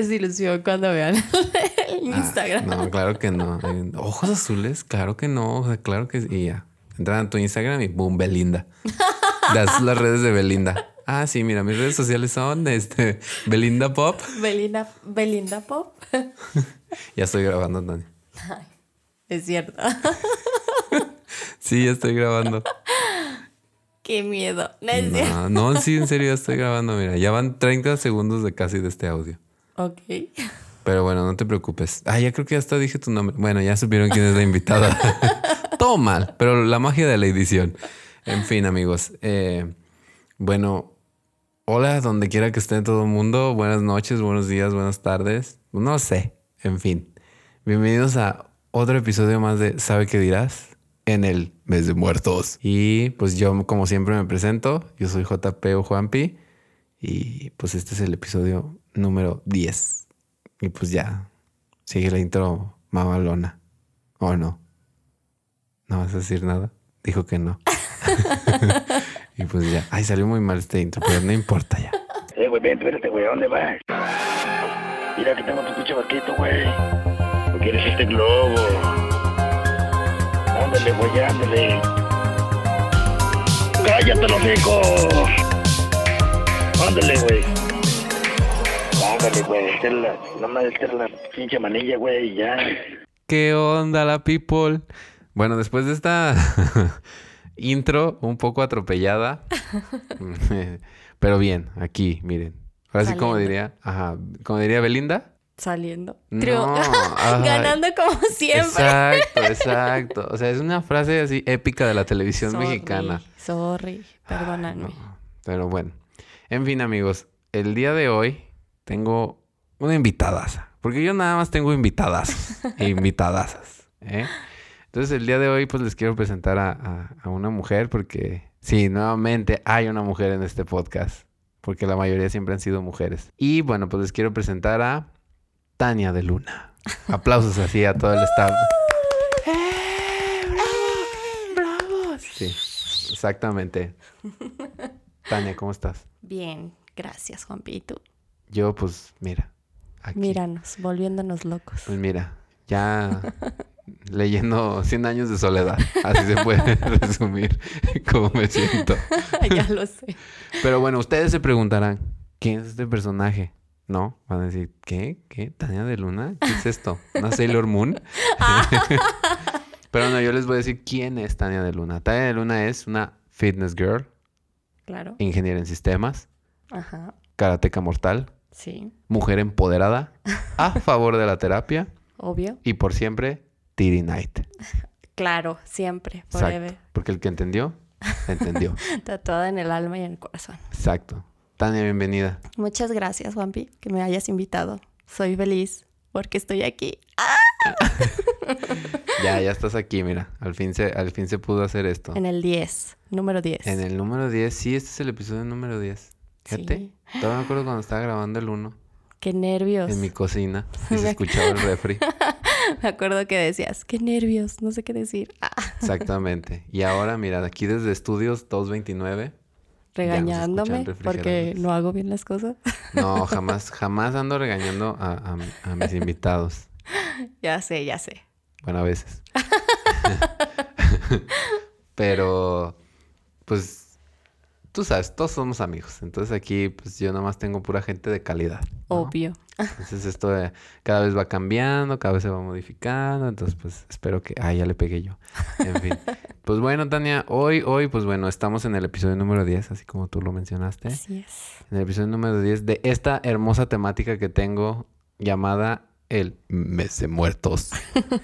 desilusión cuando vean el Ah, Instagram. no, claro que no. Ojos azules, claro que no. O sea, claro que sí. Y ya. Entran a tu Instagram y boom, Belinda. Das las redes de Belinda. Ah, sí, mira, mis redes sociales son este Belinda Pop. Belinda, Belinda Pop. Ya estoy grabando, Tania. Es cierto. Sí, ya estoy grabando. Qué miedo. No. No, no, sí, en serio, ya estoy grabando. Mira, ya van 30 segundos de casi de este audio. Ok. Pero bueno, no te preocupes. Ah, ya creo que hasta dije tu nombre. Bueno, ya supieron quién es la invitada. Todo mal, pero la magia de la edición. En fin, amigos. eh, bueno, hola donde quiera que esté todo el mundo. Buenas noches, buenos días, buenas tardes. No sé. En fin. Bienvenidos a otro episodio más de ¿Sabe qué dirás? En el mes de muertos. Y pues yo, como siempre, me presento. Yo soy JP o Juanpi. Y pues este es el episodio número 10. Y pues ya, sigue la intro mamalona. ¿O no? ¿No vas a decir nada? Dijo que no. y pues ya. Ay, salió muy mal este intro, pero no importa ya. Eh, güey, ven, espérate, güey, ¿a dónde vas? Mira que tengo tu pinche barquito, güey. ¿O quieres este globo? Ándale, güey, ándale. ¡Cállate, los hijos! Ándale, güey. Ándale, güey. La, nomás esta es la pinche manilla, güey, y ya. ¿Qué onda la people? Bueno, después de esta intro un poco atropellada, pero bien, aquí, miren. Ahora sí, como diría, ajá, como diría Belinda. Saliendo. No. Ganando como siempre. Exacto, exacto. O sea, es una frase así épica de la televisión Sorry, mexicana. Sorry, perdóname. No, pero bueno. En fin, amigos, el día de hoy tengo una invitadaza. Porque yo nada más tengo invitadas e invitadasas. ¿eh? Entonces, el día de hoy, pues les quiero presentar a, a- a una mujer, porque sí, nuevamente hay una mujer en este podcast. Porque la mayoría siempre han sido mujeres. Y bueno, pues les quiero presentar a Tania de Luna. Aplausos así a todo el staff. Sí, exactamente. Tania, ¿cómo estás? Bien, gracias, Juanpi. ¿Y tú? Yo, pues, mira. Aquí. Míranos, volviéndonos locos. Pues mira, ya leyendo 100 años de soledad. Así se puede resumir cómo me siento. ya lo sé. Pero bueno, ustedes se preguntarán, ¿quién es este personaje? ¿No? Van a decir, ¿qué? ¿Qué? ¿Tania de Luna? ¿Qué es esto? ¿Una Sailor Moon? Pero no, yo les voy a decir quién es Tania de Luna. Tania de Luna es una fitness girl, Claro. ingeniera en sistemas, Ajá. karateca mortal, Sí. mujer empoderada, a favor de la terapia Obvio. y por siempre, Tiri Night. Claro, siempre. Exacto. Porque el que entendió, entendió. Tatuada en el alma y en el corazón. Exacto. Tania, bienvenida. Muchas gracias, Juanpi, que me hayas invitado. Soy feliz porque estoy aquí. Ya, ya estás aquí, mira. Al fin se, al fin se pudo hacer esto. En el 10, número 10. En el número 10, sí, este es el episodio número 10. Fíjate. Sí. Todavía me acuerdo cuando estaba grabando el 1 Qué nervios. en mi cocina y se escuchaba el refri. Me acuerdo que decías, qué nervios, no sé qué decir. Exactamente. Y ahora, mira, aquí desde Estudios 229. regañándome porque no hago bien las cosas. No, jamás, jamás ando regañando a, a- a mis invitados. ya sé, ya sé. Bueno, a veces. Pero, pues, tú sabes, todos somos amigos. Entonces aquí, pues yo nomás tengo pura gente de calidad. ¿no? Obvio. Entonces esto eh, cada vez va cambiando, cada vez se va modificando. Entonces, pues espero que... Ah, ya le pegué yo. En fin. Pues bueno, Tania, hoy, hoy, pues bueno, estamos en el episodio número 10, así como tú lo mencionaste. Así es. En el episodio número 10 de esta hermosa temática que tengo llamada el mes de muertos.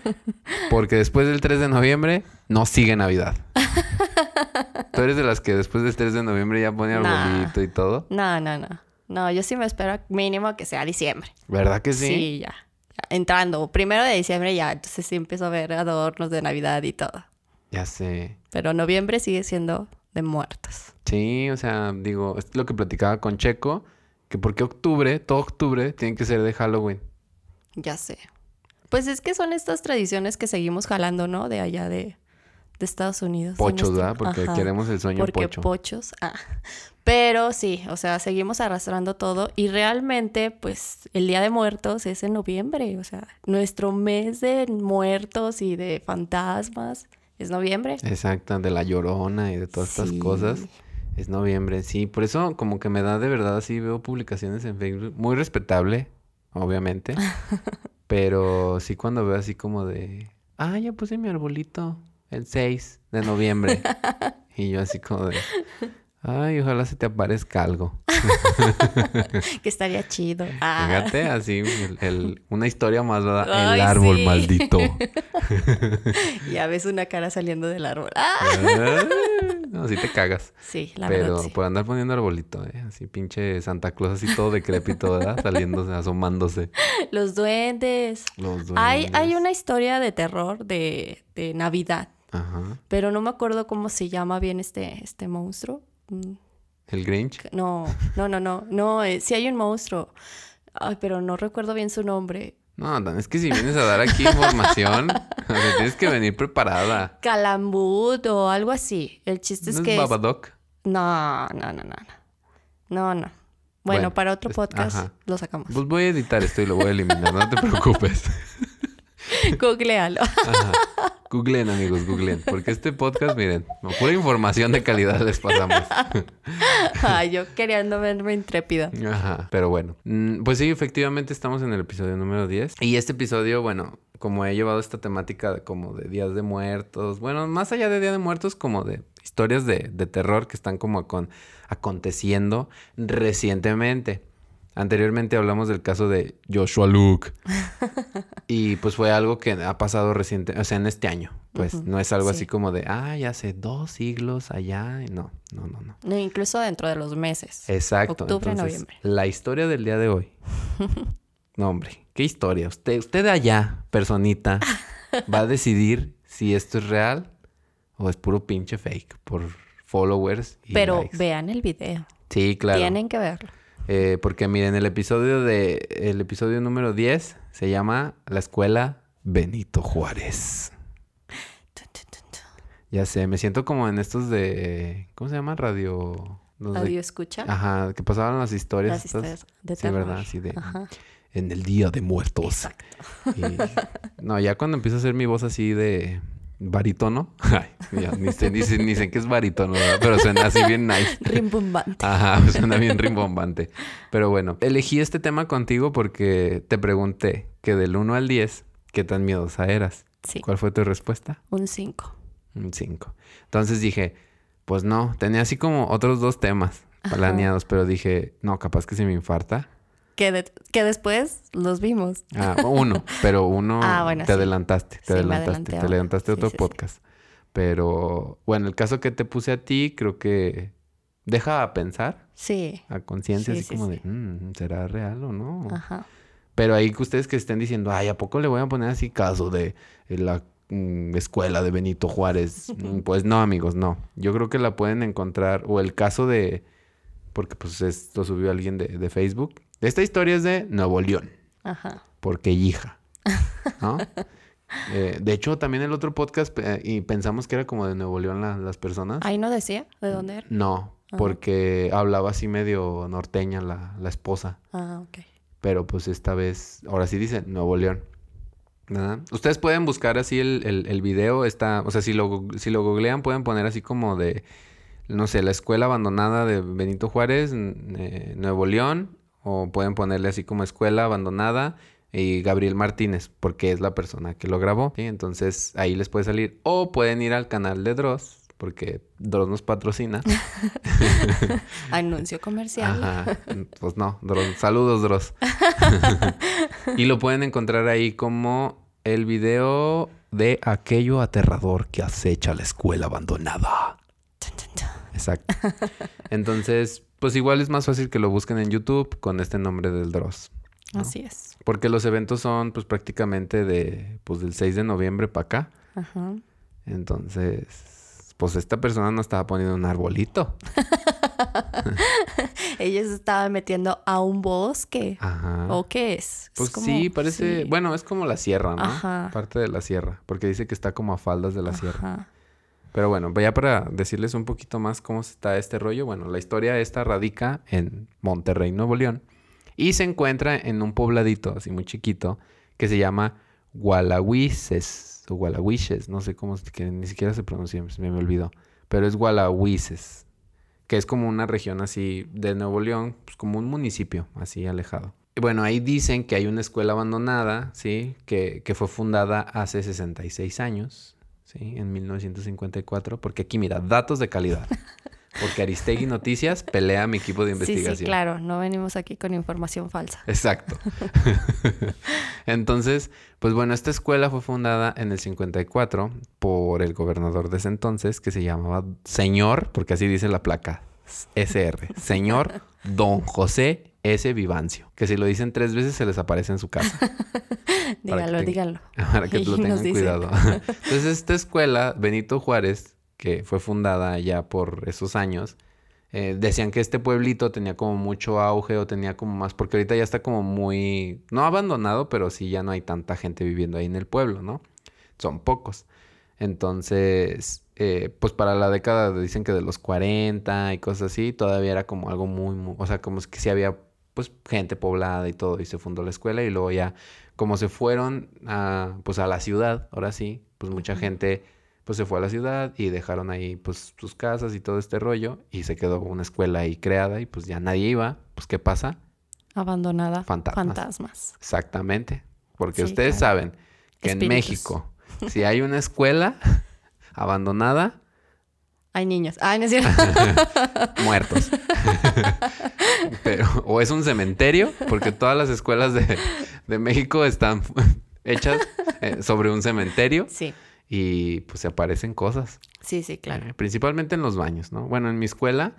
Porque después del 3 de noviembre no sigue Navidad. Tú eres de las que después del 3 de noviembre ya pone Nah. arbolito y todo. No, no, no. No, yo sí me espero mínimo que sea diciembre. ¿Verdad que sí? Sí, ya. Ya, Entrando, primero de diciembre ya, entonces sí empiezo a ver adornos de Navidad y todo. Ya sé. Pero noviembre sigue siendo de muertos. Sí, o sea, digo, es lo que platicaba con Checo, que porque octubre, todo octubre, tiene que ser de Halloween. Ya sé. Pues es que son estas tradiciones que seguimos jalando, ¿no? De allá de, de Estados Unidos. Pochos, ¿verdad? Porque Ajá. queremos el sueño Porque pocho. pochos. Ah. Pero sí, o sea, seguimos arrastrando todo y realmente, pues, el Día de Muertos es en noviembre. O sea, nuestro mes de muertos y de fantasmas es noviembre. Exacto, de la llorona y de todas estas cosas. Es noviembre, sí. Por eso como que me da de verdad así, veo publicaciones en Facebook. Muy respetable, obviamente. pero sí cuando veo así como de... Ah, ya puse mi arbolito el 6 de noviembre. y yo así como de... Ay, ojalá se te aparezca algo. Que estaría chido. Ah. Fíjate, así, el- el- una historia más, ¿verdad? Ay, el árbol sí. maldito. Ya ves una cara saliendo del árbol. Ah. Ah, no, sí te cagas. Sí, la Pero verdad sí. por andar poniendo arbolito, ¿eh? Así pinche Santa Claus, así todo decrépito, ¿verdad? Saliéndose, asomándose. Los duendes. Los Hay, hay duendes. una historia de terror de, de Navidad, Ajá. pero no me acuerdo cómo se llama bien este, este monstruo. Mm, El Grinch. No, no, no, no, no, eh, sí hay un monstruo. Ay, pero no recuerdo bien su nombre. No, es que si vienes a dar aquí información, o sea, tienes que venir preparada. Calambut o algo así. El chiste ¿No es es que... es- Babadook? No, no, no, no, no. No, no. Bueno, Bueno, para otro es- podcast lo sacamos. Pues voy a editar esto y lo voy a eliminar, no te preocupes. Googlealo. Ajá. Googleen, amigos, googleen. Porque este podcast, miren, pura información de calidad les pasamos. Ay, yo queriendo verme intrépida. Ajá, pero bueno. Mm, Pues sí, efectivamente estamos en el episodio número 10. Y este episodio, bueno, como he llevado esta temática de- como de días de muertos, bueno, más allá de Día de Muertos, como de historias de, de terror que están como acon- aconteciendo recientemente. Anteriormente hablamos del caso de Joshua Luke. y pues fue algo que ha pasado reciente, o sea, en este año. Pues no es algo sí. así como de, ay, hace dos siglos allá. No, no, no, no. No, incluso dentro de los meses. Exacto. Octubre, Entonces, noviembre. La historia del día de hoy. no, hombre, qué historia. Usted, usted de allá, personita, va a decidir si esto es real o es puro pinche fake por followers y Pero likes. vean el video. Sí, claro. Tienen que verlo. Eh, porque miren, el episodio de el episodio número 10 se llama La escuela Benito Juárez. Ya sé, me siento como en estos de ¿cómo se llama? Radio Radio escucha. Ajá, que pasaban las historias Las estas. historias de Sí, terror. ¿verdad? Así de Ajá. en el Día de Muertos. Exacto. Y- no, ya cuando empiezo a hacer mi voz así de barítono, ay, ya, ni, sé, ni, sé, ni sé qué es barítono, ¿verdad? pero suena así bien nice. Rimbombante. Ajá, suena bien rimbombante. Pero bueno, elegí este tema contigo porque te pregunté que del 1 al 10, ¿qué tan miedosa eras? Sí, ¿Cuál fue tu respuesta? un 5. Un 5. Entonces dije, pues no, tenía así como otros dos temas planeados, pero dije, no, capaz que se me infarta. Que, de- que después los vimos. Ah, uno, pero uno Ah, bueno, te sí. adelantaste, te Sí, adelantaste, te adelantaste a otro podcast. Pero bueno, el caso que te puse a ti, creo que deja a pensar, Sí. a conciencia, Sí, así sí, como sí. de, "Mm, ¿será real o no? Ajá. Pero ahí que ustedes que estén diciendo, ay, ¿a poco le voy a poner así caso de eh, la mm, escuela de Benito Juárez? Mm, pues no, amigos, no. Yo creo que la pueden encontrar, o el caso de, porque pues esto subió alguien de, de Facebook. Esta historia es de Nuevo León, Ajá. porque hija, ¿no? Eh, de hecho, también el otro podcast, eh, y pensamos que era como de Nuevo León la- las personas. Ahí no decía de dónde era. No, Ah. porque hablaba así medio norteña la, la esposa. Ah, ok. Pero pues esta vez, ahora sí dice Nuevo León. ¿Verdad? Ustedes pueden buscar así el, el, el video. Está, o sea, si lo, si lo googlean, pueden poner así como de, no sé, la escuela abandonada de Benito Juárez, eh, Nuevo León. O pueden ponerle así como escuela abandonada y Gabriel Martínez, porque es la persona que lo grabó. ¿sí? Entonces ahí les puede salir. O pueden ir al canal de Dross, porque Dross nos patrocina. Anuncio comercial. Ajá. Pues no, Dross. Saludos, Dross. y lo pueden encontrar ahí como el video de aquello aterrador que acecha la escuela abandonada. Exacto. Entonces, pues igual es más fácil que lo busquen en YouTube con este nombre del Dross. ¿no? Así es. Porque los eventos son pues prácticamente de pues del 6 de noviembre para acá. Ajá. Entonces, pues esta persona no estaba poniendo un arbolito. Ella se estaba metiendo a un bosque. Ajá. ¿O qué es? Es Pues como- sí, parece, sí. bueno, es como la sierra, ¿no? Ajá. Parte de la sierra, porque dice que está como a faldas de la sierra. Pero bueno, ya para decirles un poquito más cómo está este rollo, bueno, la historia esta radica en Monterrey, Nuevo León, y se encuentra en un pobladito así muy chiquito que se llama Gualahuises o Gualahuiches, no sé cómo, que ni siquiera se pronuncia, me, me olvidó, pero es Gualahuises, que es como una región así de Nuevo León, pues como un municipio así alejado. Bueno, ahí dicen que hay una escuela abandonada, ¿sí? Que, que fue fundada hace 66 años, ¿sí? En 1954, porque aquí mira, datos de calidad. Porque Aristegui Noticias pelea a mi equipo de investigación. Sí, sí, claro, no venimos aquí con información falsa. Exacto. Entonces, pues bueno, esta escuela fue fundada en el 54 por el gobernador de ese entonces, que se llamaba Señor, porque así dice la placa, SR, Señor Don José S. Vivancio, que si lo dicen tres veces se les aparece en su casa. díganlo, que, díganlo. Para que lo tengan cuidado. Entonces, esta escuela, Benito Juárez, que fue fundada ya por esos años, eh, decían que este pueblito tenía como mucho auge o tenía como más, porque ahorita ya está como muy, no abandonado, pero sí ya no hay tanta gente viviendo ahí en el pueblo, ¿no? Son pocos. Entonces, eh, pues para la década dicen que de los 40 y cosas así, todavía era como algo muy, muy o sea, como que sí había pues gente poblada y todo y se fundó la escuela y luego ya como se fueron a pues a la ciudad, ahora sí, pues mucha gente pues se fue a la ciudad y dejaron ahí pues sus casas y todo este rollo y se quedó una escuela ahí creada y pues ya nadie iba, pues ¿qué pasa? Abandonada. Fantasmas. Fantasmas. Exactamente, porque Sí, ustedes claro. saben que en. México si hay una escuela abandonada, Hay niños. Ay, no es cierto. muertos. Pero, o es un cementerio, porque todas las escuelas de, de México están hechas eh, sobre un cementerio sí, y pues se aparecen cosas. sí, sí, claro. Eh, principalmente en los baños, ¿no? Bueno, en mi escuela,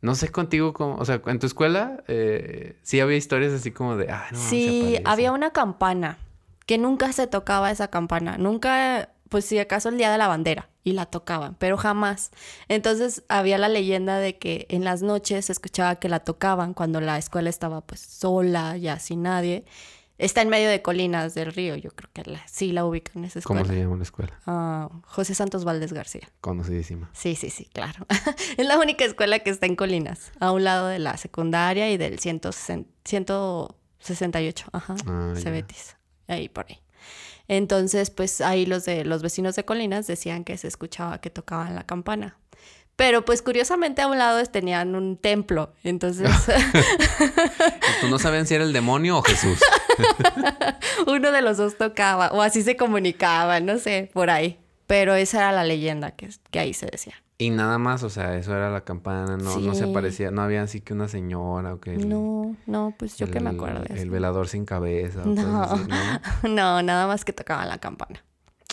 no sé contigo cómo, o sea, en tu escuela eh, sí había historias así como de, ah, no, Sí, aparece". había una campana que nunca se tocaba esa campana. Nunca, pues si acaso el día de la bandera y la tocaban, pero jamás. Entonces había la leyenda de que en las noches se escuchaba que la tocaban cuando la escuela estaba pues sola, ya sin nadie. Está en medio de colinas del río, yo creo que la- sí la ubican esa escuela. ¿Cómo se llama la escuela? Ah, José Santos Valdés García. Conocidísima. Sí, sí, sí, claro. es la única escuela que está en Colinas, a un lado de la secundaria y del 160 168, ajá, Ah. Cebetis, ahí por ahí. Entonces, pues ahí los de los vecinos de Colinas decían que se escuchaba que tocaban la campana. Pero pues curiosamente a un lado tenían un templo, entonces ¿Y ¿Tú no sabían si era el demonio o Jesús? uno de los dos tocaba, o así se comunicaban, no sé, por ahí. Pero esa era la leyenda que, que ahí se decía. Y nada más, o sea, eso era la campana, no, no se parecía, no había así que una señora o que el, No, no, pues yo que me acuerdo de El velador sin cabeza. o No. así, ¿no? No, nada más que tocaban la campana.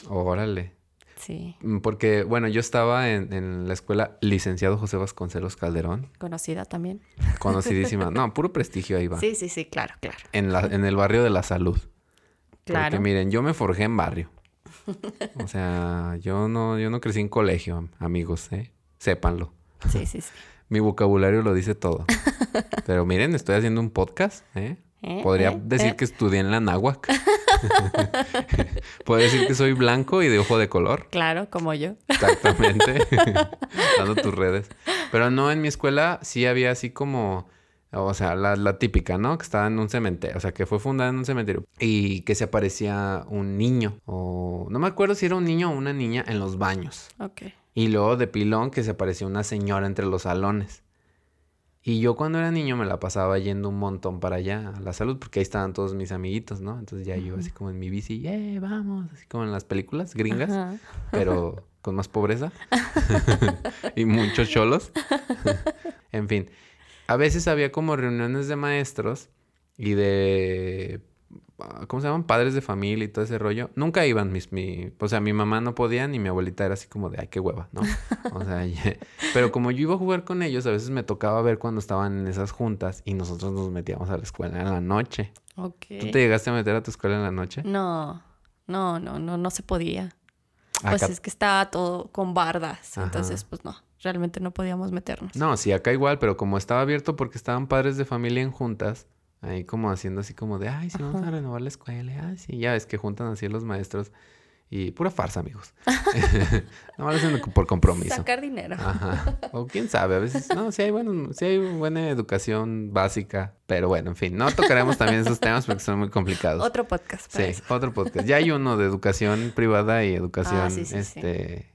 Órale. Sí, Mm, Porque, bueno, yo estaba en, en la escuela licenciado José Vasconcelos Calderón, conocida también. conocidísima. no, puro prestigio ahí va. Sí, sí, sí, claro, claro. En, la, en el barrio de la salud. Claro. Porque miren, yo me forjé en barrio. O sea, yo no, yo no crecí en colegio, am- amigos, ¿eh? Sépanlo. Sí, sí, sí. Mi vocabulario lo dice todo. Pero miren, estoy haciendo un podcast, ¿eh? ¿Eh? Podría ¿Eh? decir ¿Eh? que estudié en la náhuac. Podría decir que soy blanco y de ojo de color. Claro, como yo. Exactamente. Dando tus redes. Pero no, en mi escuela sí había así como, o sea, la, la típica, ¿no? Que estaba en un cementerio, o sea, que fue fundada en un cementerio y que se aparecía un niño, o no me acuerdo si era un niño o una niña en los baños. Ok. Y luego de pilón que se apareció una señora entre los salones. Y yo cuando era niño me la pasaba yendo un montón para allá, a la salud, porque ahí estaban todos mis amiguitos, ¿no? Entonces ya yo así como en mi bici, ¡eh, vamos! Así como en las películas gringas Ajá. pero con más pobreza y muchos cholos. en fin, a veces había como reuniones de maestros y de, ah, ¿cómo se llaman? Padres de familia y todo ese rollo. Nunca iban mis, mi, o sea, mi mamá no podía ni mi abuelita era así como de, ay, qué hueva, ¿no? O sea, pero como yo iba a jugar con ellos, a veces me tocaba ver cuando estaban en esas juntas y nosotros nos metíamos a la escuela en la noche. Ok. ¿Tú te llegaste a meter a tu escuela en la noche? No, no, no, no, no se podía. Pues Acá- es que estaba todo con bardas. Ajá. Entonces, pues no, realmente no podíamos meternos. No, sí, acá igual, pero como estaba abierto porque estaban padres de familia en juntas, ahí como haciendo así como de, ay, sí, vamos a renovar la escuela, ay, sí, ya ves que juntan así los maestros Y pura farsa, amigos. no lo hacen por compromiso. Sacar dinero. Ajá. O quién sabe, a veces, no, sí hay, bueno, sí hay buena educación básica, pero bueno, en fin, no tocaremos también esos temas porque son muy complicados. Otro podcast. para Sí, eso. otro podcast. Ya hay uno de educación privada y educación Ah, sí, sí, sí. este,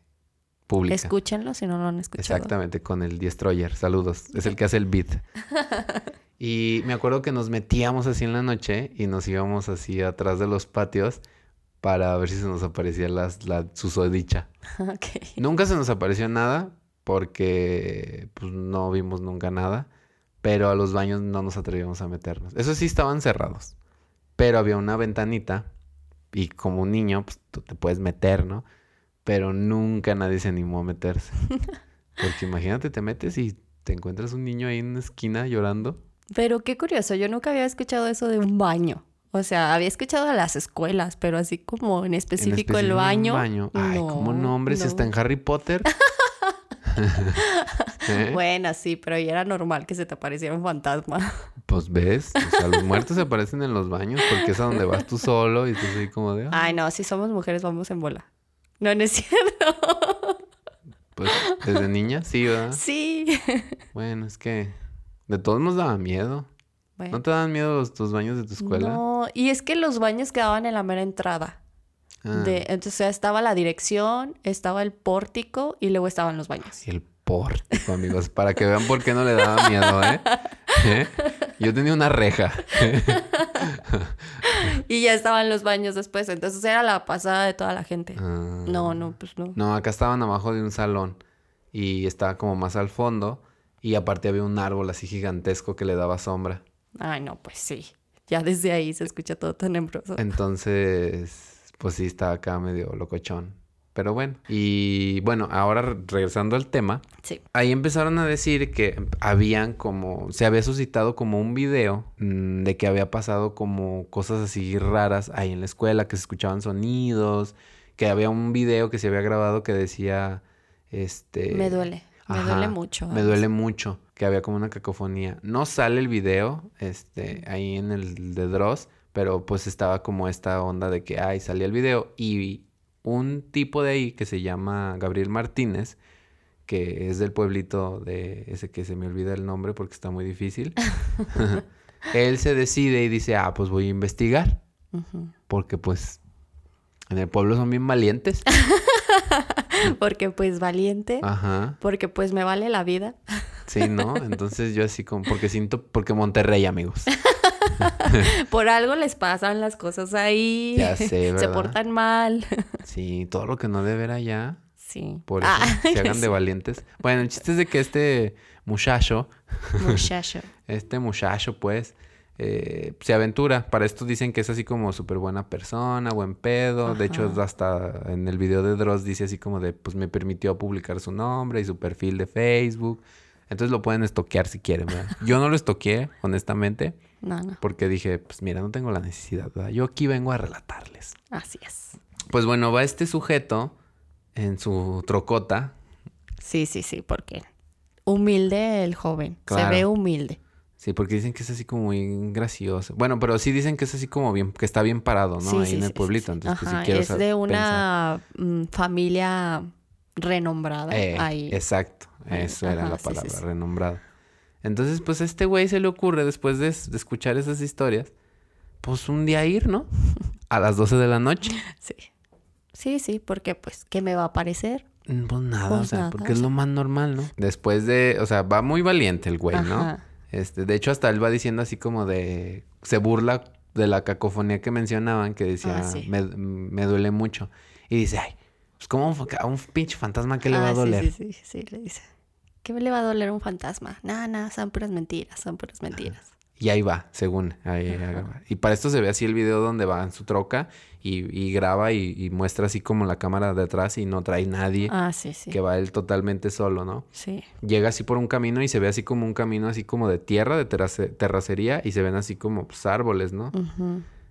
pública. Escúchenlo si no lo han escuchado. Exactamente, con el Destroyer. Saludos. Es el que hace el beat. Y me acuerdo que nos metíamos así en la noche y nos íbamos así atrás de los patios para ver si se nos aparecía las, la susodicha. ok. Nunca se nos apareció nada porque pues, no vimos nunca nada, pero a los baños no nos atrevíamos a meternos. Eso sí estaban cerrados, pero había una ventanita y como un niño pues, tú te puedes meter, ¿no? Pero nunca nadie se animó a meterse. Porque imagínate, te metes y te encuentras un niño ahí en una esquina llorando. Pero qué curioso, yo nunca había escuchado eso de un baño. O sea, había escuchado a las escuelas, pero así como en En específico, el un baño. Ay, ¿cómo no, hombre? Si está en Harry Potter. ¿Eh? Bueno, sí, pero ya era normal que se te apareciera un fantasma. Pues ves, o sea, los muertos se aparecen en los baños porque es a donde vas tú solo y tú así como de, "Ah, Ay, no, si somos mujeres vamos en bola. No, no es cierto. pues desde niña sí, ¿verdad? Sí. Bueno, es que de todos nos daba miedo. Bueno, ¿No te daban miedo los, tus baños de tu escuela? No, y es que los baños quedaban en la mera entrada. Ah, De, entonces estaba la dirección, estaba el pórtico y luego estaban los baños. Y el pórtico, amigos, para que vean por qué no le daba miedo, ¿eh? ¿Eh? Yo tenía una reja. Y ya estaban los baños después. Entonces era la pasada de toda la gente. Ah. No, no, pues no. No, acá estaban abajo de un salón y estaba como más al fondo y aparte había un árbol así gigantesco que le daba sombra. Ay, no, pues sí. Ya desde ahí se escucha todo tenebroso. Entonces, pues sí, estaba acá medio locochón. Pero bueno, y bueno, ahora re- regresando al tema, Sí. ahí empezaron a decir que habían como, se había suscitado como un video mm, de que había pasado como cosas así raras ahí en la escuela, que se escuchaban sonidos, que había un video que se había grabado que decía, este... Me duele. Me Ajá, duele mucho. Me duele mucho que había como una cacofonía. No sale el video, este, ahí en el de Dross, pero pues estaba como esta onda de que, ay, salía el video y un tipo de ahí que se llama Gabriel Martínez, que es del pueblito de ese que se me olvida el nombre porque está muy difícil. Él se decide y dice, ah, pues voy a investigar, porque pues en el pueblo son bien valientes. Porque pues valiente. Ajá. Porque pues me vale la vida. Sí, ¿no? Entonces yo así como, porque siento, porque Monterrey, amigos. Por algo les pasan las cosas ahí. Ya sé, Se portan mal. Sí, todo lo que no debe ver allá, Sí. por eso Ah, se hagan de valientes. Bueno, el chiste es de que este muchacho, muchacho. este muchacho, pues, eh, se aventura. Para esto dicen que es así como súper buena persona, buen pedo. De hecho, hasta en el video de Dross dice así como de, pues me permitió publicar su nombre y su perfil de Facebook. Entonces lo pueden estoquear si quieren, ¿verdad? Yo no lo estoqueé, honestamente, No, no. porque dije, pues mira, no tengo la necesidad, ¿verdad? Yo aquí vengo a relatarles. Así es. Pues bueno, va este sujeto en su trocota. Sí, sí, sí, porque humilde el joven. Claro. Se ve humilde. Sí, porque dicen que es así como muy gracioso. Bueno, pero sí dicen que es así como bien, que está bien parado, ¿no? Sí, Ahí sí, en el sí, pueblito. Entonces, pues Ajá, sí quiero es de una mm, familia renombrada Eh, ahí. Exacto, eso era la sí, sí, palabra, sí. renombrado. Entonces, pues a este güey se le ocurre, después de, de escuchar esas historias, pues un día ir, ¿no? A las 12 de la noche. Sí. Sí, sí, porque pues, ¿qué me va a parecer? Mm, Pues nada, o Pues sea, nada, porque o es lo más normal, ¿no? Después de, o sea, va muy valiente el güey, ¿no? Ajá. Este, de hecho, hasta él va diciendo así como de, se burla de la cacofonía que mencionaban, que decía, Ah, sí. me, me duele mucho. Y dice, ay, pues como a un pinche fantasma, ¿qué le va Ah, a sí, doler? Sí, sí, sí, le dice. ¿Qué le va a doler a un fantasma? Nada, nada, son puras mentiras, son puras mentiras. Y ahí va, según. ahí- ahí va. Y para esto se ve así el video donde va en su troca y, y graba y, y muestra así como la cámara de atrás y no trae nadie, Ah, sí, sí. que va él totalmente solo, ¿no? Sí. Llega así por un camino y se ve así como un camino así como de tierra, de terrace- terracería y se ven así como pues, árboles, ¿no?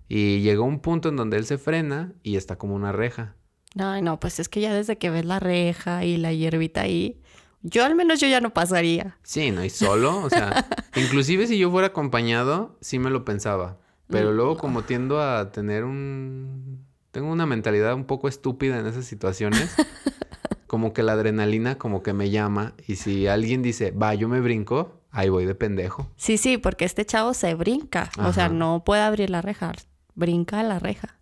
Y llega un punto en donde él se frena y está como una reja. Ay, no, pues es que ya desde que ves la reja y la hierbita ahí, yo al menos yo ya no pasaría. Sí, ¿no? Y solo, o sea, inclusive si yo fuera acompañado, sí me lo pensaba. Pero Mm. luego como tiendo a tener un tengo una mentalidad un poco estúpida en esas situaciones. como que la adrenalina como que me llama y si alguien dice, va, yo me brinco, ahí voy de pendejo. Sí, sí, porque este chavo se brinca. O sea, no puede abrir la reja. Brinca la reja.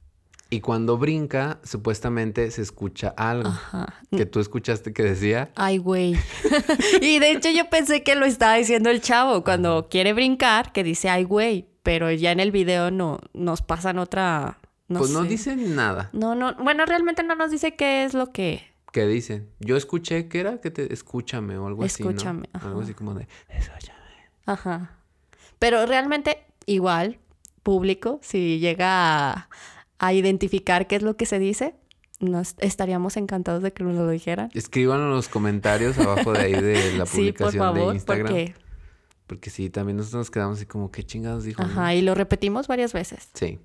Y cuando brinca, supuestamente se escucha algo. Ajá. Que tú escuchaste que decía, Ay, güey. y de hecho yo pensé que lo estaba diciendo el chavo cuando quiere brincar, que dice ay, güey. Pero ya en el video no nos pasan otra. No pues no dicen nada. No, no. Bueno, realmente no nos dice qué es lo que. ¿Qué dicen? Yo escuché que era que te escúchame o algo Escúchame, así, ¿no? Algo así como de escúchame. Ajá. Pero realmente, igual, público, si llega a, a identificar qué es lo que se dice, nos estaríamos encantados de que nos lo dijeran. Escríbanlo en los comentarios abajo de ahí de la Sí, por publicación favor, de Instagram. porque. Porque sí, también nosotros nos quedamos así como, ¿qué chingados dijo? no?". Ajá, y lo repetimos varias veces. Sí.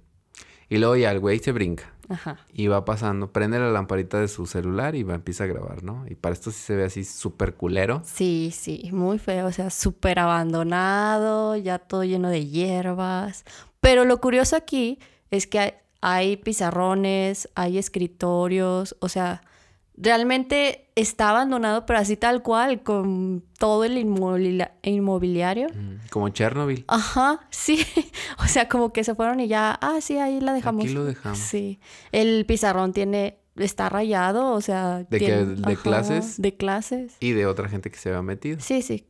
Y luego ya el güey se brinca Ajá. y va pasando, prende la lamparita de su celular y va, empieza a grabar, ¿no? Y para esto sí se ve así súper culero. Sí, sí, muy feo, o sea, súper abandonado, ya todo lleno de hierbas. Pero lo curioso aquí es que hay, pizarrones, hay escritorios, o sea, realmente está abandonado, pero así tal cual, con todo el inmobiliario. Mm, Como Chernobyl. Ajá, sí. O sea, como que se fueron y ya, ah, sí, ahí la dejamos. Aquí lo dejamos. Sí. El pizarrón tiene, está rayado, o sea. ¿De tiene- ¿De clases? De clases. Y de otra gente que se había metido. Sí, sí.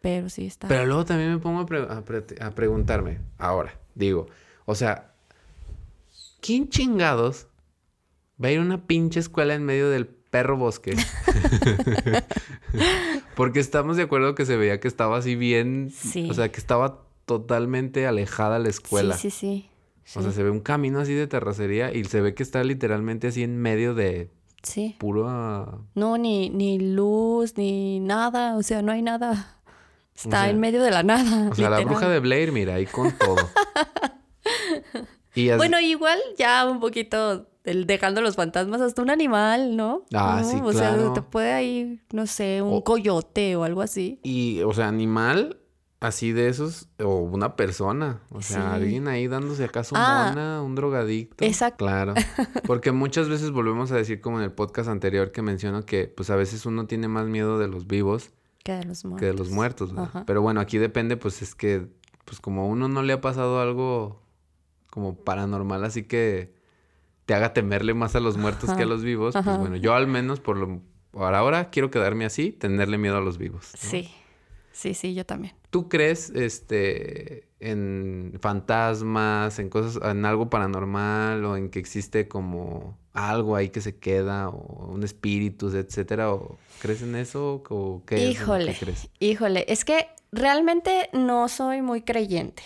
Pero sí está. Pero luego también me pongo a, pre- a pre- a preguntarme, ahora, digo, o sea, ¿quién chingados va a ir a una pinche escuela en medio del perro bosque? Porque estamos de acuerdo que se veía que estaba así bien, Sí. o sea, que estaba totalmente alejada la escuela. Sí, sí, sí. O sea, se ve un camino así de terracería y se ve que está literalmente así en medio de Sí. puro... No, ni, ni luz, ni nada. O sea, no hay nada. Está sea- en medio de la nada. O sea, la bruja de Blair, mira, ahí con todo. y Bueno, igual ya un poquito el- dejando los fantasmas hasta un animal, ¿no? Ah, ¿No? sí, O sea, te puede ir, no sé, un O- coyote o algo así. Y, o sea, animal así de esos, o una persona. O sea, Sí. alguien ahí dándose acaso Ah, mona, un drogadicto. exacto. Claro. Porque muchas veces volvemos a decir, como en el podcast anterior que menciono, que pues a veces uno tiene más miedo de los vivos Que de los muertos. que de los muertos. ¿verdad? Ajá. Pero bueno, aquí depende, pues es que, pues como a uno no le ha pasado algo como paranormal, así que te haga temerle más a los muertos que a los vivos, Ajá. pues bueno, yo al menos por lo por ahora quiero quedarme así, tenerle miedo a los vivos. ¿no? Sí. Sí, sí, yo también. ¿Tú crees este en fantasmas, en cosas, en algo paranormal o en que existe como algo ahí que se queda o un espíritu, etcétera? ¿O crees en eso o qué es lo que Híjole, crees? híjole, es que realmente no soy muy creyente.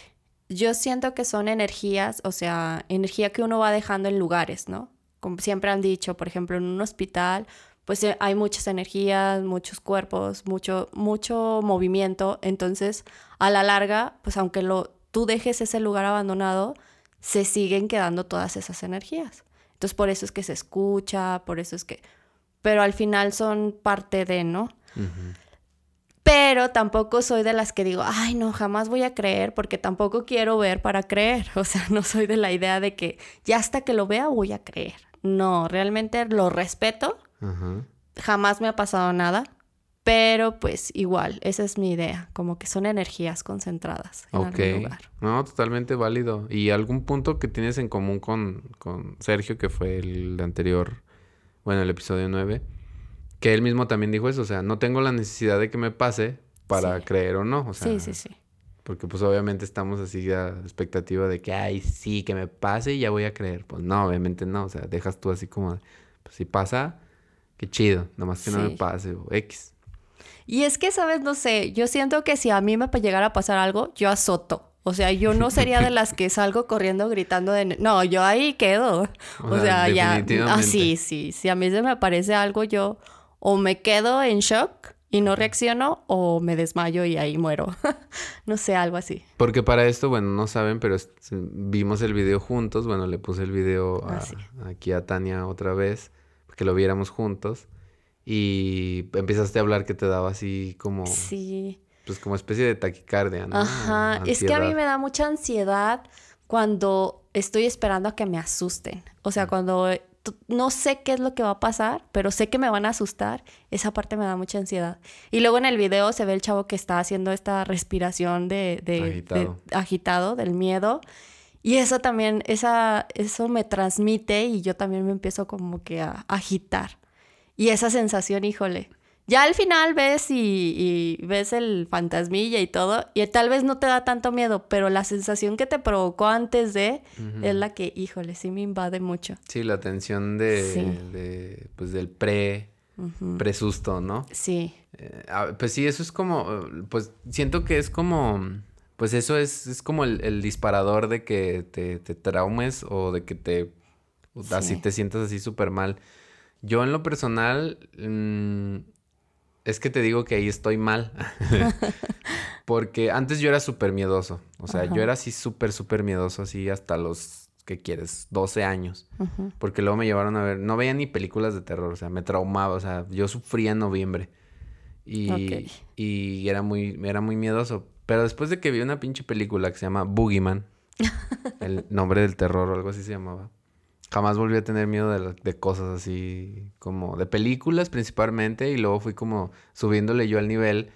Yo siento que son energías, o sea, energía que uno va dejando en lugares, ¿no? Como siempre han dicho, por ejemplo, en un hospital, pues eh, hay muchas energías, muchos cuerpos, mucho, mucho movimiento. Entonces, a la larga, pues aunque lo, tú dejes ese lugar abandonado, se siguen quedando todas esas energías. Entonces, por eso es que se escucha, por eso es que... Pero al final son parte de, ¿no? Pero tampoco soy de las que digo, ay, no, jamás voy a creer, porque tampoco quiero ver para creer. O sea, no soy de la idea de que ya hasta que lo vea voy a creer. No, realmente lo respeto. Ajá. Jamás me ha pasado nada. Pero pues igual, esa es mi idea, como que son energías concentradas en Ok. algún lugar. No, totalmente válido. ¿Y algún punto que tienes en común con, con Sergio, que fue el anterior, bueno, el episodio 9? Que él mismo también dijo eso, o sea, no tengo la necesidad de que me pase para Sí. creer o no. O sea, sí, sí, sí. Porque pues obviamente estamos así a expectativa de que, ay, sí, que me pase y ya voy a creer. Pues no, obviamente no. O sea, dejas tú así como, pues si pasa, qué chido. Nomás que no me pase o X. Y es que, ¿sabes? No sé, yo siento que si a mí me llegara a pasar algo, yo azoto. O sea, yo no sería de las que salgo corriendo gritando de... No, yo ahí quedo. O O, sea, sea, ya... Ah, sí, sí. Si a mí se me aparece algo, yo o me quedo en shock y no reacciono o me desmayo y ahí muero. no sé, algo así. Porque para esto, bueno, no saben, pero vimos el video juntos. Bueno, le puse el video a- Ah, aquí a Tania otra vez, que lo viéramos juntos. Y empezaste a hablar que te daba así como, Sí. pues como especie de taquicardia, ¿no? Ajá, es que a mí me da mucha ansiedad cuando estoy esperando a que me asusten. O sea, cuando no sé qué es lo que va a pasar, pero sé que me van a asustar, esa parte me da mucha ansiedad. Y luego en el video se ve el chavo que está haciendo esta respiración de, agitado. agitado. del miedo. Y eso también, esa, eso me transmite y yo también me empiezo como que a agitar. Y esa sensación, híjole, ya al final ves y, ves el fantasmilla y todo, y tal vez no te da tanto miedo, pero la sensación que te provocó antes de es la que, híjole, sí me invade mucho. Sí, la tensión de, pues del pre, susto ¿no? Sí. Eh, pues sí, eso es como, pues siento que es como, pues eso es, es como el, disparador de que te, traumes o de que te, así te sientas así súper mal. Yo en lo personal, mm, es que te digo que ahí estoy mal. Porque antes yo era súper miedoso. O sea, yo era así súper, súper miedoso, así hasta los, ¿qué quieres? 12 años. Porque luego me llevaron a ver, no veía ni películas de terror, o sea, me traumaba, o sea, yo sufría en noviembre. Y, y era, muy, era muy miedoso. Pero después de que vi una pinche película que se llama Boogeyman, el nombre del terror o algo así se llamaba jamás volví a tener miedo de, cosas así como de películas principalmente y luego fui como subiéndole yo al nivel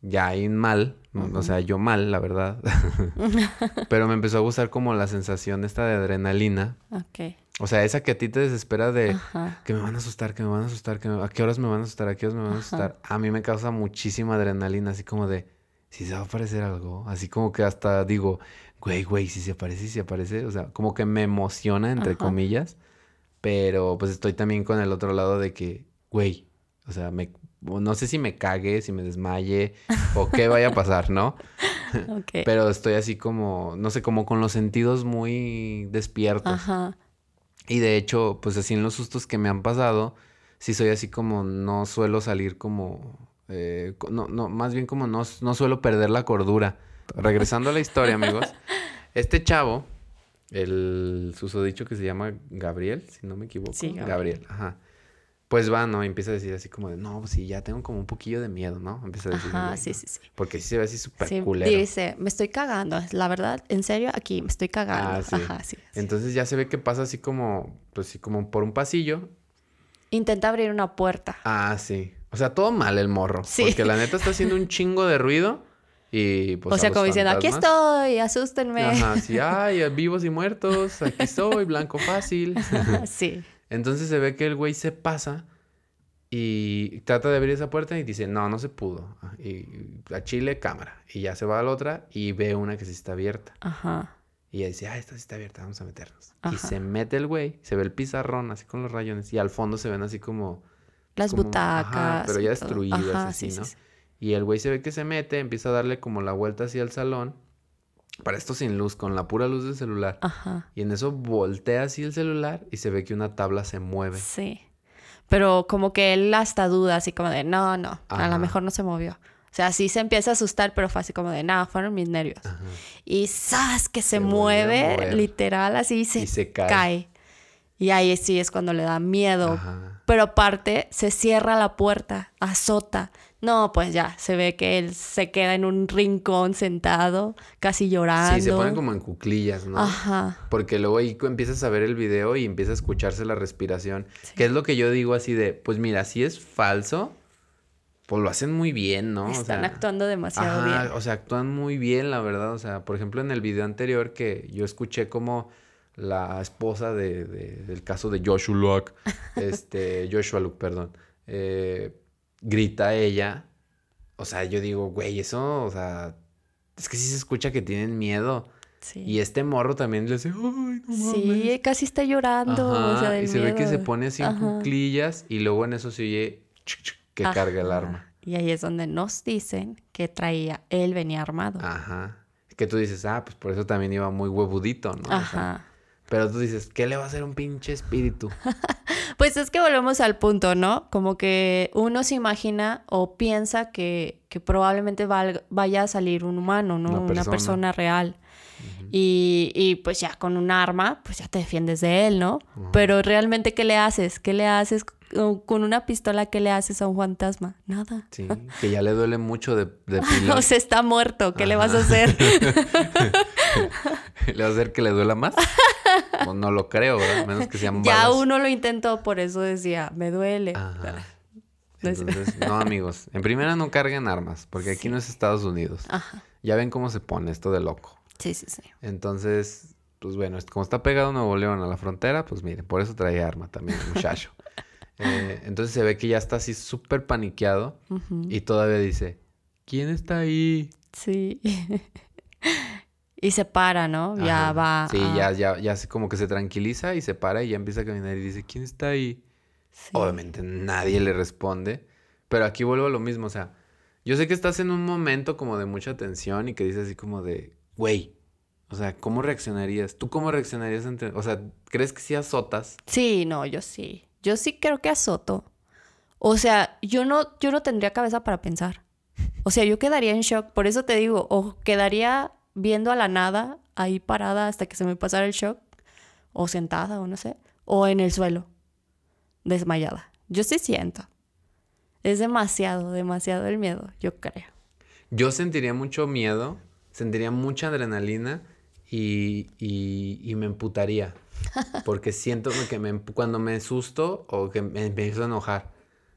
ya ahí mal, o sea, yo mal, la verdad. Pero me empezó a gustar como la sensación esta de adrenalina. Ok. O sea, esa que a ti te desespera de que me van a asustar, que me van a asustar, que a qué horas me van a asustar, a qué horas me van a asustar. A mí me causa muchísima adrenalina, así como de si se va a aparecer algo, así como que hasta digo, güey, güey, si se aparece, si se aparece, o sea, como que me emociona, entre comillas, pero pues estoy también con el otro lado de que, güey, o sea, me, no sé si me cague, si me desmaye o qué vaya a pasar, ¿no? Pero estoy así como, no sé, como con los sentidos muy despiertos. Ajá. Y de hecho, pues así en los sustos que me han pasado, sí soy así como, no suelo salir como, eh, no, no, más bien como no, no suelo perder la cordura regresando a la historia, amigos. Este chavo, el susodicho que se llama Gabriel, si no me equivoco. Sí, Gabriel. ajá. Pues va, ¿no? Y empieza a decir así como de, no, pues sí, ya tengo como un poquillo de miedo, ¿no? Empieza a decir. Ajá, sí, sí, sí. Porque sí se ve así súper sí, culero. Dice, me estoy cagando. La verdad, en serio, aquí me estoy cagando. Ah, sí. Ajá, sí. Entonces ya se ve que pasa así como, pues sí, como por un pasillo. Intenta abrir una puerta. Ah, sí. O sea, todo mal el morro. Sí. Porque la neta está haciendo un chingo de ruido. Y pues. O sea, como diciendo, aquí estoy, asústenme. Ajá, sí, ay, vivos y muertos, aquí estoy, blanco fácil. sí. Entonces se ve que el güey se pasa y trata de abrir esa puerta y dice, no, no se pudo. Y a Chile, cámara. Y ya se va a la otra y ve una que sí está abierta. Ajá. Y ella dice, ah, esta sí está abierta, vamos a meternos. Y se mete el güey, se ve el pizarrón así con los rayones y al fondo se ven así como... Las butacas. pero ya destruidas, así, ¿no? Y el güey se ve que se mete, empieza a darle como la vuelta hacia el salón. Para esto sin luz, con la pura luz del celular. Ajá. Y en eso voltea así el celular y se ve que una tabla se mueve. Sí. Pero como que él hasta duda, así como de, no, no, a lo mejor no se movió. O sea, sí se empieza a asustar, pero fue así como de, nada, fueron mis nervios. Y ¡zas! que se, mueve, literal, así se, y se cae. cae. Y ahí sí es cuando le da miedo. Pero aparte, se cierra la puerta, azota. No, pues ya, se ve que él se queda en un rincón sentado, casi llorando. Sí, se pone como en cuclillas, ¿no? Ajá. Porque luego ahí empiezas a ver el video y empieza a escucharse la respiración. Que es lo que yo digo así de, pues mira, si es falso, pues lo hacen muy bien, ¿no? Están actuando demasiado bien. O sea, actúan muy bien, la verdad. O sea, por ejemplo, en el video anterior que yo escuché como la esposa de, del caso de Joshua Luke, este, Joshua Luke, perdón, eh, grita ella. O sea, yo digo, güey, eso, o sea, es que sí se escucha que tienen miedo. Sí. Y este morro también le dice, ay, no mames. Sí, casi está llorando. o sea, y se ve que se pone así en cuclillas y luego en eso se oye que carga el arma. Y ahí es donde nos dicen que traía, él venía armado. Ajá. Que tú dices, ah, pues por eso también iba muy huevudito, ¿no? Ajá. Pero tú dices, ¿qué le va a hacer un pinche espíritu? Pues es que volvemos al punto, ¿no? Como que uno se imagina o piensa que, probablemente vaya a salir un humano, ¿no? Una persona, real. y, pues ya con un arma, pues ya te defiendes de él, ¿no? Pero realmente, ¿qué le haces? ¿Qué le haces con una pistola? ¿Qué le haces a un fantasma? Nada. Sí, que ya le duele mucho de, de o sea, está muerto, ¿qué le vas a hacer? ¿Le va a hacer que le duela más? Pues no lo creo, ¿verdad? Menos que sean Ya balas. uno lo intentó, por eso decía, me duele. Ajá. Entonces, no, amigos. En primera no carguen armas, porque aquí no es Estados Unidos. Ajá. Ya ven cómo se pone esto de loco. Sí, sí, sí. Entonces, pues bueno, como está pegado Nuevo León a la frontera, pues miren, por eso trae arma también el muchacho. Eh, entonces se ve que ya está así súper paniqueado y todavía dice, ¿quién está ahí? Sí. y se para, ¿no? Ya va. Sí, a- ya, ya, ya como que se tranquiliza y se para y ya empieza a caminar y dice, ¿quién está ahí? sí. Obviamente nadie le responde, pero aquí vuelvo a lo mismo, o sea, yo sé que estás en un momento como de mucha tensión y que dices así como de, güey, o sea, ¿cómo reaccionarías? ¿Tú cómo reaccionarías ante, o sea, crees que si azotas? Sí, no, yo sí. Yo sí creo que azoto. O sea, yo no, yo no tendría cabeza para pensar. O sea, yo quedaría en shock. Por eso te digo, o quedaría viendo a la nada, ahí parada hasta que se me pasara el shock, o sentada, o no sé, o en el suelo, desmayada. Yo sí siento. Es demasiado, demasiado el miedo, yo creo. Yo sentiría mucho miedo, sentiría mucha adrenalina y, y, y me emputaría. Porque siento que me, cuando me asusto o que me empiezo a enojar.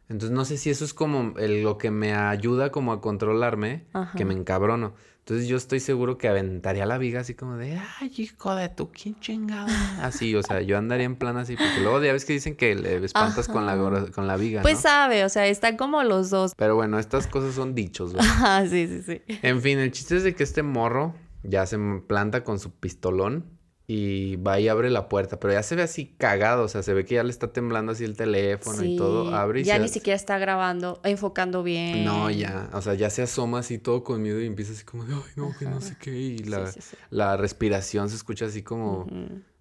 Entonces no sé si eso es como el- lo que me ayuda como a controlarme, Ajá. que me encabrono. Entonces yo estoy seguro que aventaría la viga así como de, ay, hijo de tu, ¿quién chingada? Así, o sea, yo andaría en plan así, porque luego ya ves que dicen que le espantas con la, con la viga, Pues ¿no? sabe, o sea, están como los dos. Pero bueno, estas cosas son dichos, ¿verdad? Ah, sí, sí, sí. En fin, el chiste es de que este morro ya se planta con su pistolón y va y abre la puerta, pero ya se ve así cagado, o sea, se ve que ya le está temblando así el teléfono y todo, abre y ya se... ni siquiera está grabando, enfocando bien. No, ya, o sea, ya se asoma así todo con miedo y empieza así como de, ay, no, que no sé qué, y la, sí, sí. la respiración se escucha así como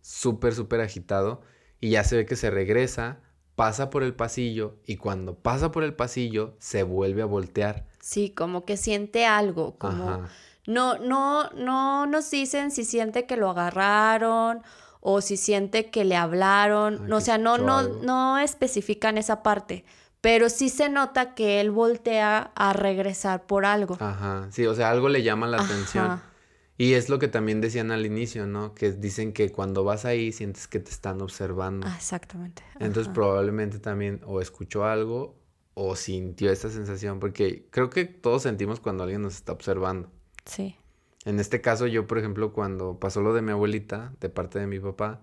súper, súper agitado y ya se ve que se regresa, pasa por el pasillo y cuando pasa por el pasillo se vuelve a voltear. Sí, como que siente algo, como Ajá. No, no, no nos dicen si siente que lo agarraron o si siente que le hablaron, Ay, no, o sea, no, no, no especifican esa parte, pero sí se nota que él voltea a regresar por algo. Ajá, sí, o sea, algo le llama la atención. Ajá. Y es lo que también decían al inicio, ¿no? Que dicen que cuando vas ahí sientes que te están observando. Ah, exactamente. Entonces probablemente también o escuchó algo o sintió esta sensación, porque creo que todos sentimos cuando alguien nos está observando. Sí. En este caso yo, por ejemplo, cuando pasó lo de mi abuelita, de parte de mi papá,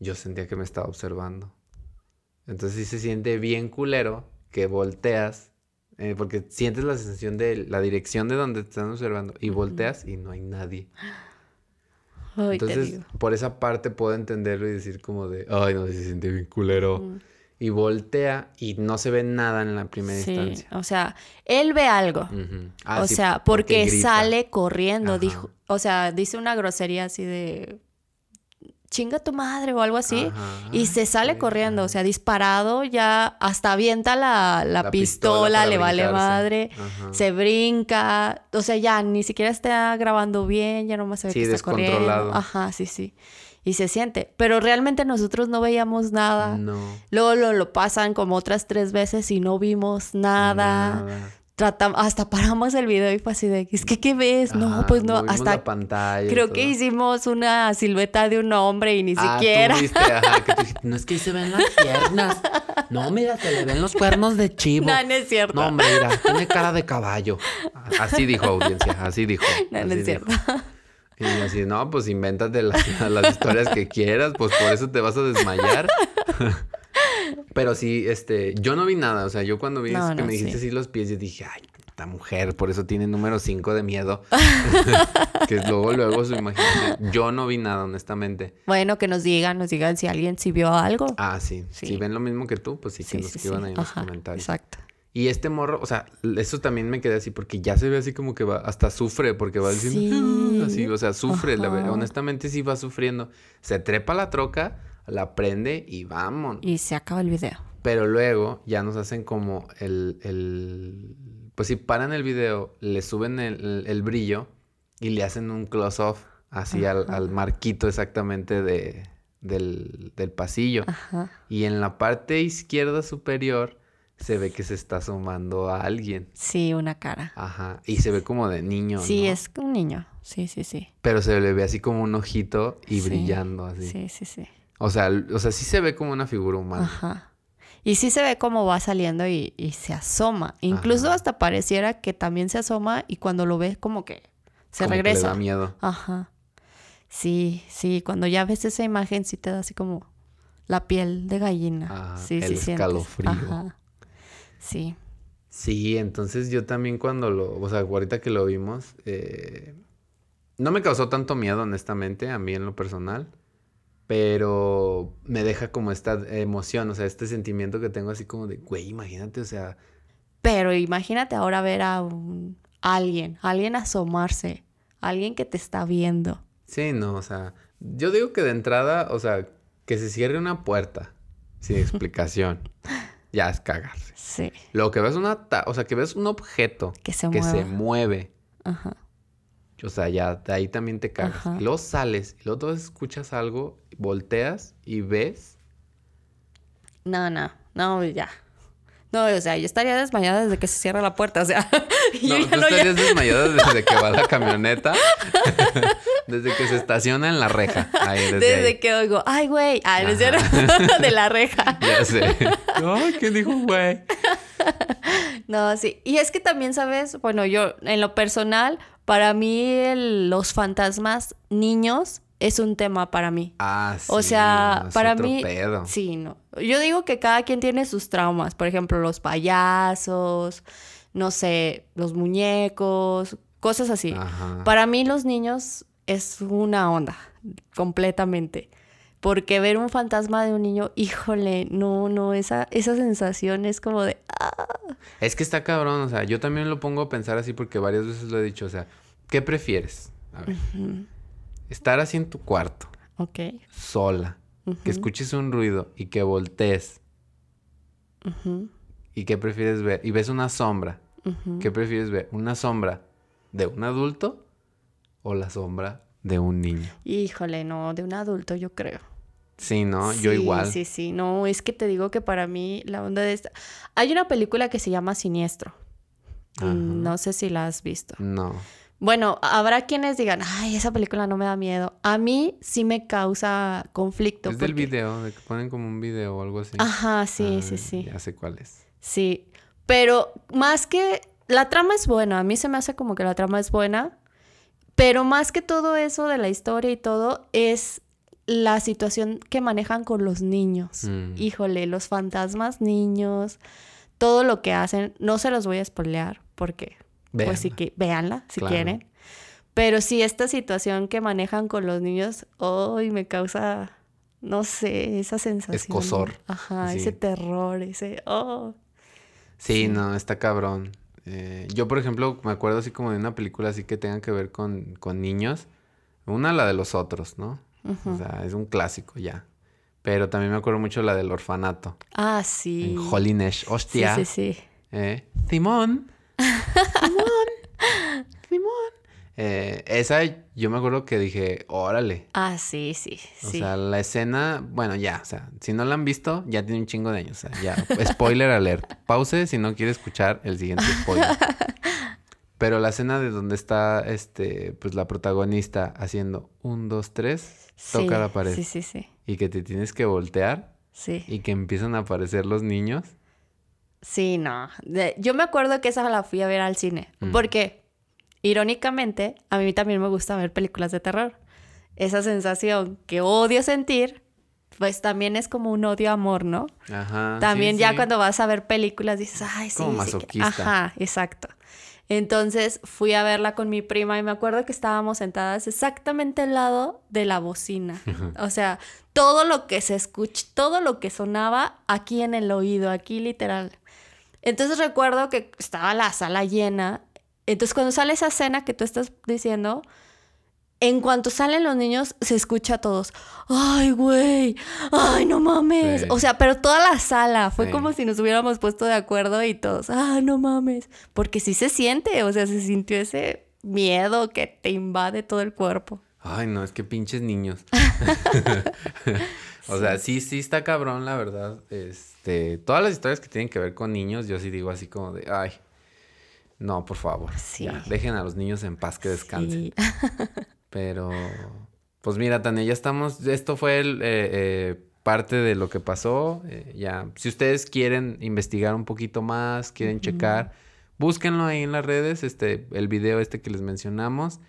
yo sentía que me estaba observando. Entonces sí se siente bien culero que volteas, eh, porque sientes la sensación de la dirección de donde te están observando y volteas y no hay nadie. Ay, Entonces, por esa parte puedo entenderlo y decir como de, ay, no, se siente bien culero. Mm. Y voltea y no se ve nada en la primera Sí, instancia. o sea, él ve algo. Ah, o sí, sea, porque, sale corriendo, Ajá. dijo, o sea, dice una grosería así de chinga tu madre o algo así. Ajá. Y se sale Sí, corriendo, o sea, disparado, ya hasta avienta la, la La pistola, le vale madre, Ajá. se brinca, o sea, ya ni siquiera está grabando bien, ya nomás se ve que está corriendo. Ajá, sí, sí. Y se siente, pero realmente nosotros no veíamos nada. No. Luego lo, lo pasan como otras tres veces y no vimos nada. Nada. Tratam- hasta paramos el video y fue así de, es que, ¿qué ves? no, pues no, hasta la pantalla creo que hicimos una silueta de un hombre y ni Ah, siquiera. tú viste, ajá, que tú dijiste, no es que ahí se ven las piernas. No, mira, se le ven los cuernos de chivo. No, no es cierto. No, mira, tiene cara de caballo. Así dijo audiencia, así dijo. No, no es cierto. Y así, no, pues invéntate las, las historias que quieras, pues por eso te vas a desmayar. Pero sí, este, yo no vi nada, o sea, yo cuando vi No, que me dijiste sí. así los pies, yo dije, ay, esta mujer, por eso tiene número 5 de miedo. que luego, luego su imaginación. Yo no vi nada, honestamente. Bueno, que nos digan, nos digan si alguien sí vio algo. Ah, sí. Sí. Si ven lo mismo que tú, pues sí, que sí, nos escriban ahí en los comentarios. Exacto. Y este morro, o sea, eso también me quedé así porque ya se ve así como que va, hasta sufre porque va diciendo, Sí. "Ah", así, o sea, sufre, la verdad, Ajá. honestamente sí va sufriendo. Se trepa la troca, la prende y vamos. Y se acaba el video. Pero luego ya nos hacen como el, el, pues si paran el video, le suben el, el- el brillo y le hacen un close-off así al, al marquito exactamente de, del, del pasillo. Ajá. Y en la parte izquierda superior se ve que se está asomando a alguien. Sí, una cara. Ajá. Y se ve como de niño. sí, ¿no? es un niño. Sí, sí, sí. Pero se le ve así como un ojito y Sí, brillando así. Sí, sí, sí. O sea, o sea, sí se ve como una figura humana. Ajá. Y sí se ve cómo va saliendo y, y se asoma. Incluso Ajá. hasta pareciera que también se asoma y cuando lo ves como que se Como que le regresa. da miedo. Ajá. Sí, sí, cuando ya ves esa imagen sí te da así como la piel de gallina. Ajá, sí, el sí sientes. escalofrío. Ajá. Sí. Sí, entonces yo también cuando lo, o sea, ahorita que lo vimos, eh, no me causó tanto miedo, honestamente, a mí en lo personal, pero me deja como esta emoción, o sea, este sentimiento que tengo así como de, güey, imagínate, o sea, Pero imagínate ahora ver a un alguien, alguien asomarse, alguien que te está viendo. sí, no, o sea, yo digo que de entrada, o sea, que se cierre una puerta sin explicación, ya es cagarse. Sí. Lo que ves una, ta- o sea, que ves un objeto Que se que se mueva. mueve. Ajá. O sea, ya de ahí también te cagas. Ajá. Y luego sales y luego escuchas algo, volteas y ves. No, no, no, ya. No, o sea, yo estaría desmayada desde que se cierra la puerta, o sea. yo No, ya tú no- ya- estarías desmayada desde que va la camioneta. desde que se estaciona en la reja. Ahí, desde, Desde ahí. que oigo, ay, güey, ah, cierto, de la reja. Ya sé. Ay, ¿qué dijo, güey? No, sí. Y es que también, ¿sabes? Bueno, yo, en lo personal, para mí el- los fantasmas niños es un tema para mí. Ah, sí. O sea, es para otro mí, pedo. sí, no. Yo digo que cada quien tiene sus traumas. Por ejemplo, los payasos, no sé, los muñecos, cosas así. Ajá. Para mí los niños es una onda, completamente. Porque ver un fantasma de un niño, híjole, no, no, esa, esa sensación es como de, ah, Es que está cabrón, o sea, yo también lo pongo a pensar así porque varias veces lo he dicho, o sea, ¿qué prefieres? A ver, estar así en tu cuarto, ok, sola, que escuches un ruido y que voltees. ujú, ¿Y qué prefieres ver? Y ves una sombra. ujú. ¿Qué prefieres ver? ¿Una sombra de un adulto o la sombra de un niño? híjole, no, de un adulto yo creo. Sí, ¿no? Yo igual. Sí, sí, no, es que te digo que para mí la onda de esta... Hay una película que se llama Siniestro. Ajá. No sé si la has visto. No. Bueno, habrá quienes digan, ay, esa película no me da miedo. A mí sí me causa conflicto. Es del video, de que ponen como un video o algo así. Ajá, sí, Ah, sí, sí. Ya sé cuál es. Sí, pero más que la trama es buena, a mí se me hace como que la trama es buena, pero más que todo eso de la historia y todo es la situación que manejan con los niños. Mm. Híjole, los fantasmas niños, todo lo que hacen, no se los voy a spoilear porque pues sí Véanla. que véanla si Claro. quieren. Pero sí esta situación que manejan con los niños, hoy me causa no sé, esa sensación. Escozor, Ajá, ese terror, ese oh. Sí, no, está cabrón. Eh, yo, por ejemplo, me acuerdo así como de una película así que tenga que ver con, con niños. Una, la de los otros, ¿no? O sea, es un clásico ya. Pero también me acuerdo mucho la del orfanato. Ah, sí. En Holy Nash. Sí, Hostia. sí, sí. Eh, Simón. Simón. Eh, esa yo me acuerdo que dije, órale. Ah, sí, sí, O sí. sea, la escena, bueno, ya, o sea, si no la han visto, ya tiene un chingo de años. O sea, ya, spoiler alert. Pause si no quiere escuchar el siguiente spoiler. Pero la escena de donde está, este, pues la protagonista haciendo un, dos, tres, Sí, toca la pared. Sí, sí, sí. Y que te tienes que voltear Sí, y que empiezan a aparecer los niños. sí, no. De- yo me acuerdo que esa la fui a ver al cine. Mm. Porque, irónicamente, a mí también me gusta ver películas de terror. Esa sensación que odio sentir, pues también es como un odio-amor, ¿no? Ajá. También sí, ya sí. cuando vas a ver películas dices, ay, sí. Como sí que-". masoquista. Ajá, exacto. Entonces fui a verla con mi prima y me acuerdo que estábamos sentadas exactamente al lado de la bocina. O sea, todo lo que se escucha, todo lo que sonaba aquí en el oído, aquí literal. Entonces recuerdo que estaba la sala llena. Entonces cuando sale esa escena que tú estás diciendo, en cuanto salen los niños, se escucha a todos. ¡Ay, güey! ¡Ay, no mames! Sí. O sea, pero toda la sala. Fue Sí. como si nos hubiéramos puesto de acuerdo y todos. ¡Ah, no mames! Porque sí se siente. O sea, se sintió ese miedo que te invade todo el cuerpo. Ay, no, es que pinches niños. o sea, sí, sí está cabrón, la verdad. Este, todas las historias que tienen que ver con niños, yo sí digo así como de, ay. No, por favor. Sí. ya, dejen a los niños en paz que descansen. Sí. Pero, pues mira, Tania, ya estamos. Esto fue el, eh, eh, parte de lo que pasó. eh, ya, si ustedes quieren investigar un poquito más, quieren checar, búsquenlo ahí en las redes, este, el video este que les mencionamos.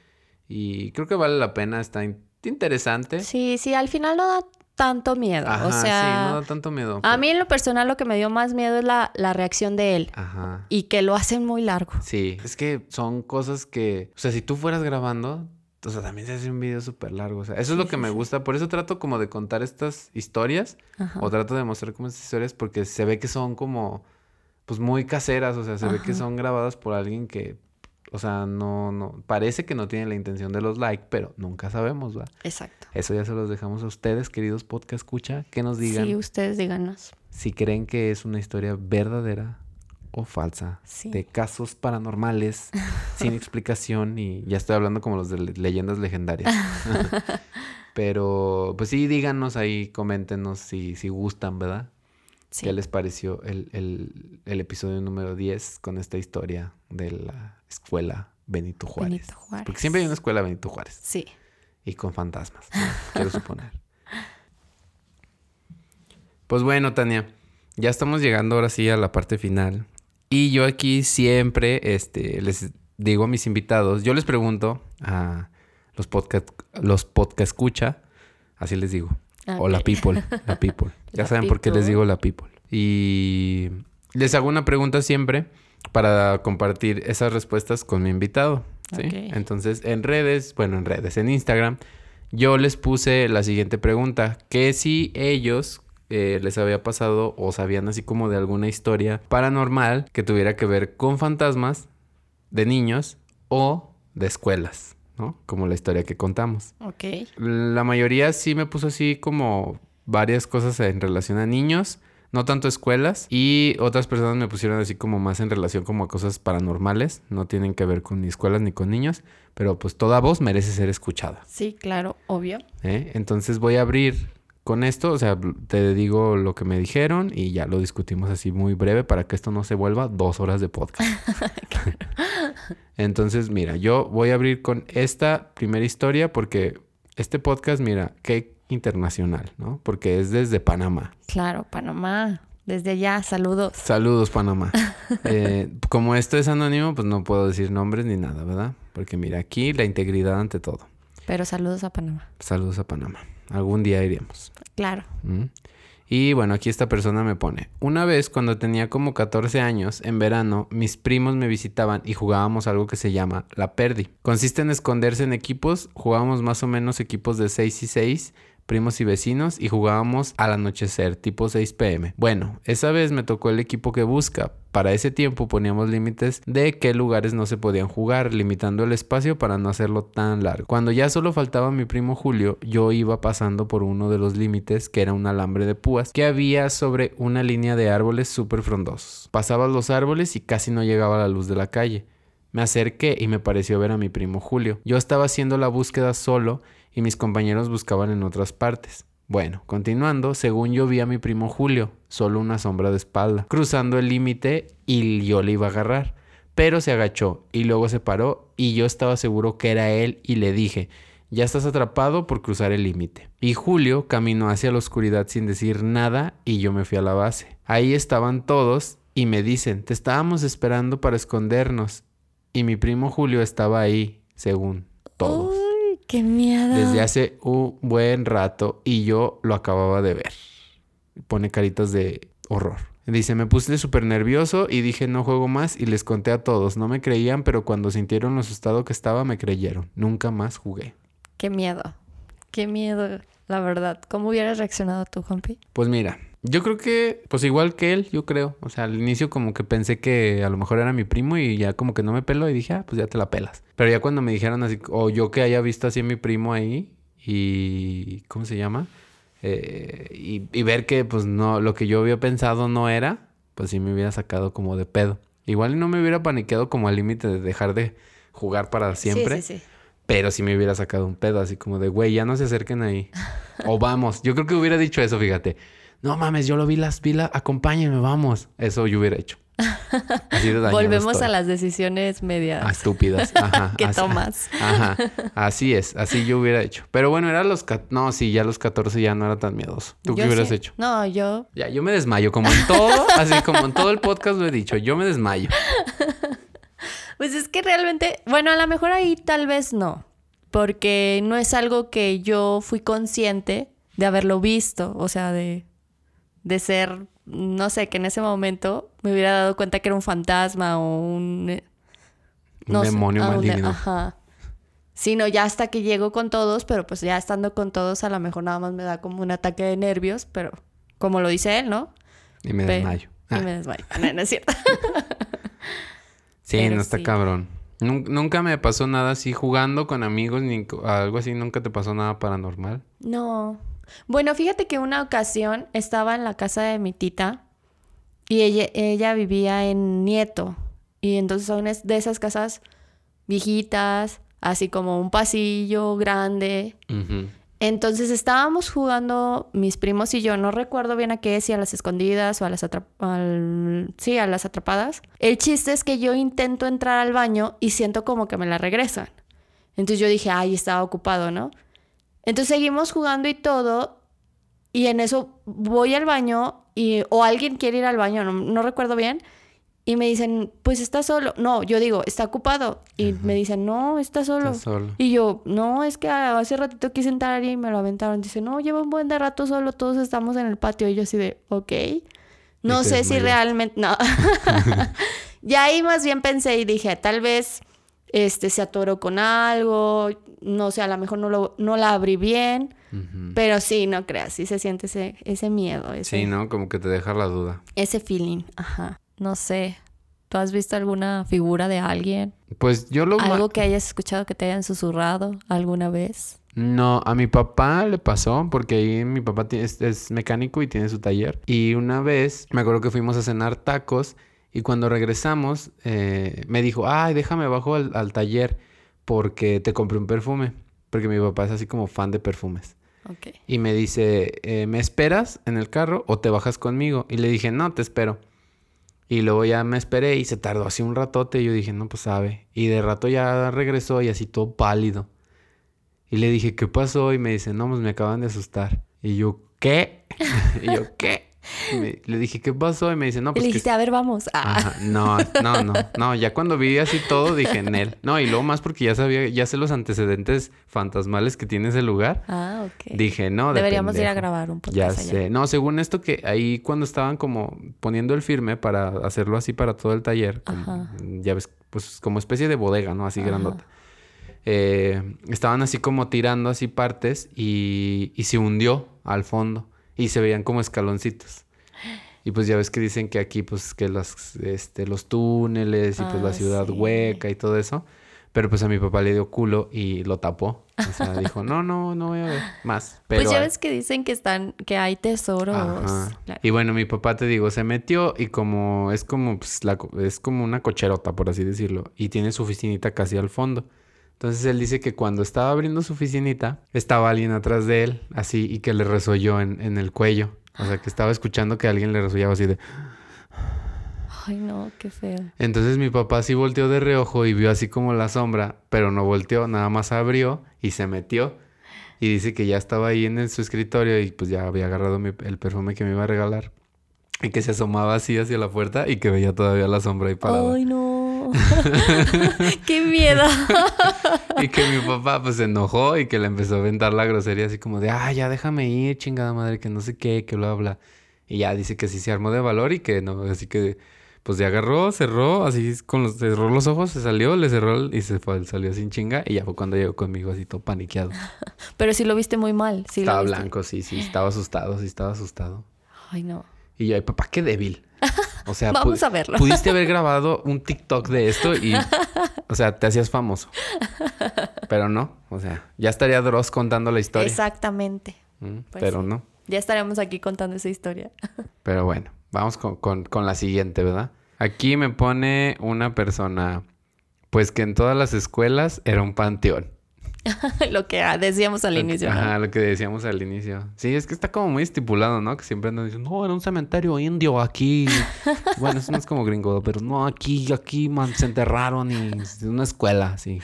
Y creo que vale la pena, está in- interesante. Sí, sí, al final no da tanto miedo. Ajá, o sí, sea, no da tanto miedo. a mí en lo personal lo que me dio más miedo es la, la reacción de él Ajá. y que lo hacen muy largo. Sí, es que son cosas que, o sea, si tú fueras grabando, o sea, también se hace un video súper largo. O sea, eso es lo que me gusta. Por eso trato como de contar estas historias Ajá. o trato de mostrar como estas historias porque se ve que son como, pues muy caseras. O sea, se ve que son grabadas por alguien que, o sea, no, no, parece que no tiene la intención de los likes, pero nunca sabemos, ¿va? Exacto. Eso ya se los dejamos a ustedes, queridos podcast escucha, que nos digan Sí, ustedes díganos. si creen que es una historia verdadera o falsa Sí. de casos paranormales sin explicación y ya estoy hablando como los de le- leyendas legendarias. Pero pues sí, díganos ahí, coméntenos si, si gustan, ¿verdad? Sí. ¿Qué les pareció el, el- el episodio número 10 con esta historia de la escuela Benito Juárez? Benito Juárez. Porque siempre hay una escuela Benito Juárez Sí. y con fantasmas, ¿no? quiero suponer. Pues bueno, Tania, ya estamos llegando ahora sí a la parte final. Y yo aquí siempre este, les digo a mis invitados, yo les pregunto a los podcast, los podcast escucha, así les digo. O la people, la people. Ya La saben por qué les digo la people. Y les hago una pregunta siempre para compartir esas respuestas con mi invitado. Entonces, en redes, bueno, en redes, en Instagram, yo les puse la siguiente pregunta, que si ellos eh, les había pasado o sabían así como de alguna historia paranormal que tuviera que ver con fantasmas de niños o de escuelas, ¿no? Como la historia que contamos. Ok. La mayoría sí me puso así como varias cosas en relación a niños, no tanto escuelas, y otras personas me pusieron así como más en relación como a cosas paranormales, no tienen que ver con ni escuelas ni con niños, pero pues toda voz merece ser escuchada. Sí, claro, obvio. ¿eh? Entonces voy a abrir con esto, o sea, te digo lo que me dijeron y ya lo discutimos así muy breve para que esto no se vuelva dos horas de podcast. Entonces, mira, yo voy a abrir con esta primera historia porque este podcast, mira, qué internacional, ¿no? Porque es desde Panamá. Claro, Panamá. Desde allá, saludos. Saludos, Panamá. Eh, como esto es anónimo, pues no puedo decir nombres ni nada, ¿verdad? Porque mira, aquí la integridad ante todo. Pero saludos a Panamá. Saludos a Panamá. Algún día iremos. Claro. ¿Mm? Y bueno, aquí esta persona me pone, una vez cuando tenía como 14 años, en verano, mis primos me visitaban y jugábamos algo que se llama la perdi. Consiste en esconderse en equipos, jugábamos más o menos equipos de 6 y 6, primos y vecinos, y jugábamos al anochecer, tipo 6 pm. Bueno, esa vez me tocó el equipo que busca. Para ese tiempo poníamos límites de qué lugares no se podían jugar, limitando el espacio para no hacerlo tan largo. Cuando ya solo faltaba mi primo Julio, yo iba pasando por uno de los límites, que era un alambre de púas, que había sobre una línea de árboles súper frondosos. Pasaba los árboles y casi no llegaba la luz de la calle. Me acerqué y me pareció ver a mi primo Julio. Yo estaba haciendo la búsqueda solo y mis compañeros buscaban en otras partes. Bueno, continuando, según yo vi a mi primo Julio, solo una sombra de espalda, cruzando el límite y yo le iba a agarrar. Pero se agachó y luego se paró y yo estaba seguro que era él y le dije, ya estás atrapado por cruzar el límite. Y Julio caminó hacia la oscuridad sin decir nada y yo me fui a la base. Ahí estaban todos y me dicen, te estábamos esperando para escondernos. Y mi primo Julio estaba ahí, según todos Uy, qué miedo. desde hace un buen rato y yo lo acababa de ver. Pone caritas de horror. Dice, me puse súper nervioso y dije no juego más y les conté a todos. No me creían, pero cuando sintieron lo asustado que estaba me creyeron. Nunca más jugué. Qué miedo. Qué miedo, la verdad. ¿Cómo hubieras reaccionado tú, Juanpi? Pues mira, yo creo que, pues igual que él, yo creo. O sea, al inicio como que pensé que a lo mejor era mi primo y ya como que no me peló y dije, ah, pues ya te la pelas. Pero ya cuando me dijeron así, o yo que haya visto así a mi primo ahí y, ¿cómo se llama? Eh, y, y ver que pues no, lo que yo había pensado no era, pues sí me hubiera sacado como de pedo. Igual no me hubiera paniqueado como al límite de dejar de jugar para siempre. Sí, sí, sí. Pero sí me hubiera sacado un pedo, así como de, güey, ya no se acerquen ahí. o vamos. Yo creo que hubiera dicho eso, fíjate. No mames, yo lo vi las pilas, acompáñenme, vamos. Eso yo hubiera hecho. Así de Volvemos estoy. a las decisiones medias Ah, estúpidas. Ajá. que así- tomas. Ajá. Así es. Así yo hubiera hecho. Pero bueno, era los... No, sí, ya los 14 ya no era tan miedoso. ¿Tú qué hubieras sí- hecho? No, yo Ya, yo me desmayo. Como en todo, así como en todo el podcast lo he dicho. Yo me desmayo. Pues es que realmente, bueno, a lo mejor ahí tal vez no, porque no es algo que yo fui consciente de haberlo visto, o sea, de, de ser, no sé, que en ese momento me hubiera dado cuenta que era un fantasma o un... eh, Un sé, demonio ah, un de- maligno. Ajá. Sino ya hasta que llego con todos, pero pues ya estando con todos a lo mejor nada más me da como un ataque de nervios, pero como lo dice él, ¿no? Y me desmayo. Y Ah. me desmayo. No, no es cierto. Sí, Pero no está sí. cabrón. Nun- Nunca me pasó nada así jugando con amigos ni algo así. Nunca te pasó nada paranormal. No. Bueno, fíjate que una ocasión estaba en la casa de mi tita y ella, ella vivía en Nieto. Y entonces son de esas casas viejitas, así como un pasillo grande. Entonces estábamos jugando mis primos y yo, no recuerdo bien a qué, si a las escondidas o a las, al- sí, a las atrapadas. El chiste es que yo intento entrar al baño y siento como que me la regresan. Entonces yo dije, ay, estaba ocupado, ¿no? Entonces seguimos jugando y todo y en eso voy al baño y, o alguien quiere ir al baño, no, no recuerdo bien. Y me dicen, pues está solo. No, yo digo, está ocupado. Y me dicen, no, está solo. Estás solo. Y yo, no, es que hace ratito quise entrar y me lo aventaron. Dice, no, lleva un buen de rato solo, todos estamos en el patio. Y yo así de, ok. No sé si realmente, no. ya ahí más bien pensé y dije, tal vez este se atoró con algo, no sé, a lo mejor no, lo, no la abrí bien. Pero sí, no creas, sí se siente ese, ese miedo, ese, Sí, ¿no? Como que te deja la duda. ese feeling. Ajá. No sé. ¿Tú has visto alguna figura de alguien? Pues yo lo... ¿Algo que hayas escuchado que te hayan susurrado alguna vez? No, a mi papá le pasó porque ahí mi papá es, es mecánico y tiene su taller. Y una vez me acuerdo que fuimos a cenar tacos y cuando regresamos eh, me dijo, ay, déjame bajo al, al taller porque te compré un perfume. Porque mi papá es así como fan de perfumes. Ok. Y me dice, eh, ¿me esperas en el carro o te bajas conmigo? Y le dije, no, te espero. Y luego ya me esperé y se tardó así un ratote. Y yo dije, no, pues sabe. Y de rato ya regresó y así todo pálido. Y le dije, ¿qué pasó? Y me dice, no, pues me acaban de asustar. Y yo, ¿qué? y yo, ¿qué? Me- le dije, ¿qué pasó? Y me dice, no, pues le que... dijiste, a ver, vamos. Ah. Ajá, no, no, no, no, ya cuando vi así todo dije en él. No, y luego más porque ya sabía, ya sé los antecedentes fantasmales que tiene ese lugar. Ah, ok. Dije, no, de Deberíamos ir a grabar un Ya podcast allá. sé. No, según esto que ahí cuando estaban como poniendo el firme para hacerlo así para todo el taller, como- ya ves, pues como especie de bodega, ¿no? Así Ajá. grandota. Eh, estaban así como tirando así partes y, y se hundió al fondo y se veían como escaloncitos. Y pues ya ves que dicen que aquí pues que las, este, los túneles y pues la Ah, ciudad sí. hueca y todo eso. Pero pues a mi papá le dio culo y lo tapó. O sea, dijo, no, no, no voy a ver más. Pero pues ya ves que dicen que están, que hay tesoros. Ajá. Claro. Y bueno, mi papá te digo, se metió y como es como pues, la es como una cocherota, por así decirlo, y tiene su oficinita casi al fondo. Entonces él dice que cuando estaba abriendo su oficinita, estaba alguien atrás de él, así, y que le resolló en, en el cuello. O sea, que estaba escuchando que alguien le resollaba así de... Ay, no, qué feo. Entonces mi papá sí volteó de reojo y vio así como la sombra, pero no volteó, nada más abrió y se metió. Y dice que ya estaba ahí en su escritorio y pues ya había agarrado mi- el perfume que me iba a regalar. Y que se asomaba así hacia la puerta y que veía todavía la sombra ahí parada. Ay, no. qué miedo. Y que mi papá pues se enojó y que le empezó a aventar la grosería así como de, ah, ya déjame ir, chingada madre, que no sé qué, que bla, bla. Y ya dice que sí se armó de valor y que no, así que pues ya agarró, cerró, así con los, cerró los ojos, se salió, le cerró y se fue, salió sin chinga y ya fue cuando llegó conmigo así todo paniqueado. Pero sí lo viste muy mal. Sí lo estaba viste. blanco, sí, sí, estaba asustado, sí, estaba asustado. Ay, no. Y yo, ay, papá, qué débil. O sea, Vamos a verlo. Pudiste haber grabado un TikTok de esto y, o sea, te hacías famoso. Pero no, o sea, ya estaría Dross contando la historia. Exactamente. Mm, Pues pero sí. no. Ya estaremos aquí contando esa historia. Pero bueno, vamos con, con- con la siguiente, ¿verdad? Aquí me pone una persona, pues que en todas las escuelas era un panteón. lo que decíamos al inicio. ¿no? Ajá, lo que decíamos al inicio. Sí, es que está como muy estipulado, ¿no? Que siempre andan diciendo, no, era un cementerio indio aquí. bueno, eso no es como gringo, pero no, aquí, aquí, man, se enterraron y una escuela, así.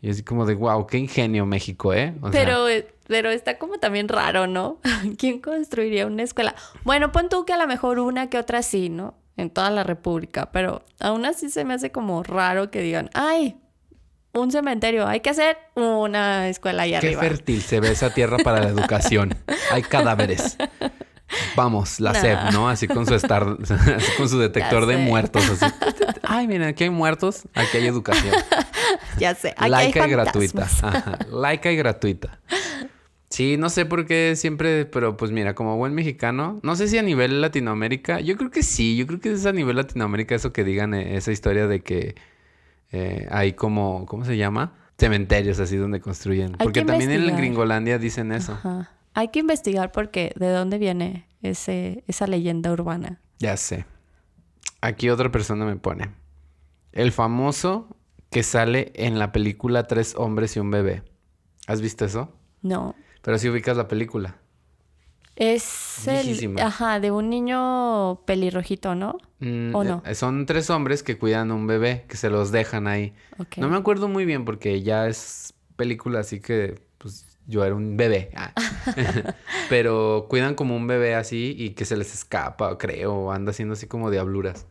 Y así como de, wow, qué ingenio México, ¿eh? O Pero, pero está como también raro, ¿no? ¿Quién construiría una escuela? Bueno, pon tú que a lo mejor una que otra sí, ¿no? En toda la República, pero aún así se me hace como raro que digan, ay, un cementerio, hay que hacer una escuela qué arriba. fértil se ve esa tierra para la educación. Hay cadáveres. Vamos, la Nah. SEP, ¿no? Así con su estar, así con su detector de muertos, así. Ay, miren, aquí hay muertos, aquí hay educación. Ya sé, aquí laica hay y gratuita. Ajá, laica y gratuita. Sí, no sé por qué siempre, pero pues mira, como buen mexicano, no sé si a nivel Latinoamérica, yo creo que sí, yo creo que es a nivel Latinoamérica eso que digan eh, esa historia de que eh, hay como, ¿cómo se llama? Cementerios así donde construyen. Hay Porque que también en. Gringolandia dicen eso. Ajá. Hay que investigar porque de dónde viene ese, esa leyenda urbana. Ya sé. Aquí otra persona me pone. El famoso que sale en la película Tres hombres y un bebé. ¿Has visto eso? No. Pero si ubicas la película. Es el, ajá, de un niño pelirrojito, ¿no? Mm, ¿O no? eh, Son tres hombres que cuidan a un bebé, que se los dejan ahí. No me acuerdo muy bien porque ya es película, así que pues yo era un bebé. Ah. Pero cuidan como un bebé así y que se les escapa, creo, o anda haciendo así como diabluras.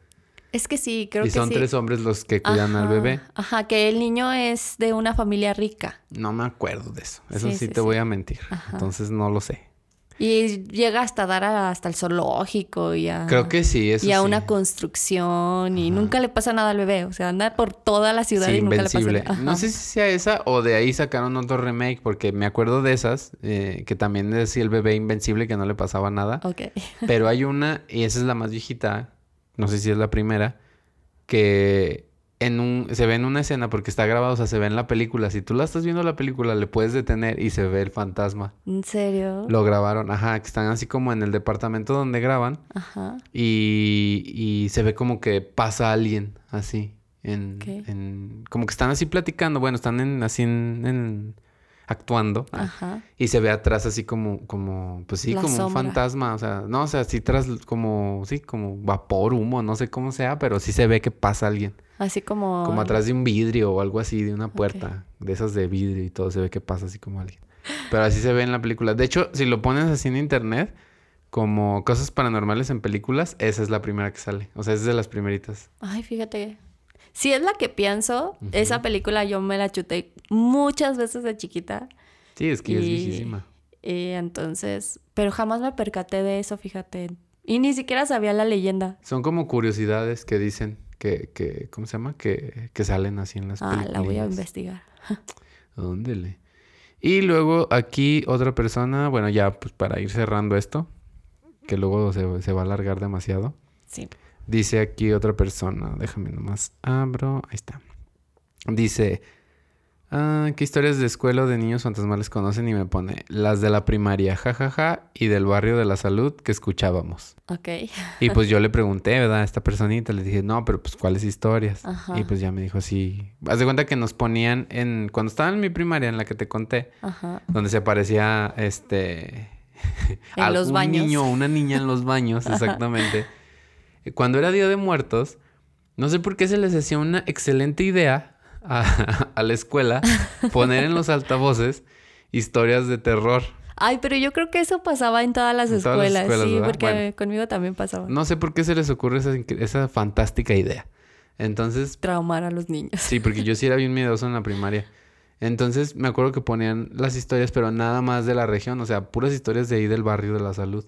Es que sí, creo y que son sí. tres hombres los que cuidan al bebé. Ajá, que el niño es de una familia rica. No me acuerdo de eso. Eso sí, Sí, sí, te sí. voy a mentir. Ajá. Entonces no lo sé. Y llega hasta dar a- hasta el zoológico y a, Creo que sí, eso y a sí. una construcción y nunca le pasa nada al bebé. O sea, anda por toda la ciudad Sí, y nunca invencible. le pasa nada. No sé si sea esa o de ahí sacaron otro remake, porque me acuerdo de esas, eh, que también decía el bebé invencible que no le pasaba nada. Ok. Pero hay una, y esa es la más viejita, no sé si es la primera, que en un, se ve en una escena porque está grabado, o sea, se ve en la película. Si tú la estás viendo la película, le puedes detener y se ve el fantasma. ¿En serio? Lo grabaron, ajá, que están así como en el departamento donde graban Ajá. y, y se ve como que pasa alguien así. En, en- como que están así platicando, bueno, están en, así en, en- actuando. Ajá. Y se ve atrás así como, como, pues sí, La como un fantasma. O sea, no, o sea, sí tras como, sí, como vapor, humo, no sé cómo sea, pero sí se ve que pasa alguien. Así como... Como atrás de un vidrio o algo así, de una puerta, de esas de vidrio y todo, se ve que pasa así como alguien. Pero así se ve en la película. De hecho, si lo pones así en internet, como cosas paranormales en películas, esa es la primera que sale. O sea, es de las primeritas. Ay, fíjate. Si es la que pienso, esa película yo me la chuté muchas veces de chiquita. Sí, es que ya es Y- viejísima. Y entonces, pero jamás me percaté de eso, fíjate. Y ni siquiera sabía la leyenda. Son como curiosidades que dicen que, que ¿cómo se llama? Que, que salen así en las Ah, películas. la voy a investigar. Óndele. Y luego aquí otra persona, bueno, ya pues para ir cerrando esto, que luego se, se va a alargar demasiado. Sí. Dice aquí otra persona, déjame nomás abro, ahí está. Dice, ah, ¿qué historias de escuela o de niños fantasmales conocen? Y me pone, las de la primaria, jajaja, y del barrio de la salud que escuchábamos. Ok. Y pues yo le pregunté, ¿verdad? A esta personita, le dije, no, pero pues ¿cuáles historias? Ajá. Y pues ya me dijo, sí. Haz de cuenta que nos ponían en, cuando estaba en mi primaria, en la que te conté, Ajá. donde se aparecía este En los un baños. niño o una niña en los baños, exactamente. Cuando era Día de Muertos, no sé por qué se les hacía una excelente idea a, a la escuela poner en los altavoces historias de terror. Ay, pero yo creo que eso pasaba en todas las En todas las escuelas. sí, ¿verdad? porque Bueno. conmigo también pasaba. No sé por qué se les ocurre esa, esa fantástica idea. Entonces, Traumar a los niños. sí, porque yo sí era bien miedoso en la primaria. Entonces me acuerdo que ponían las historias, pero nada más de la región, o sea, puras historias de ahí del barrio de la salud.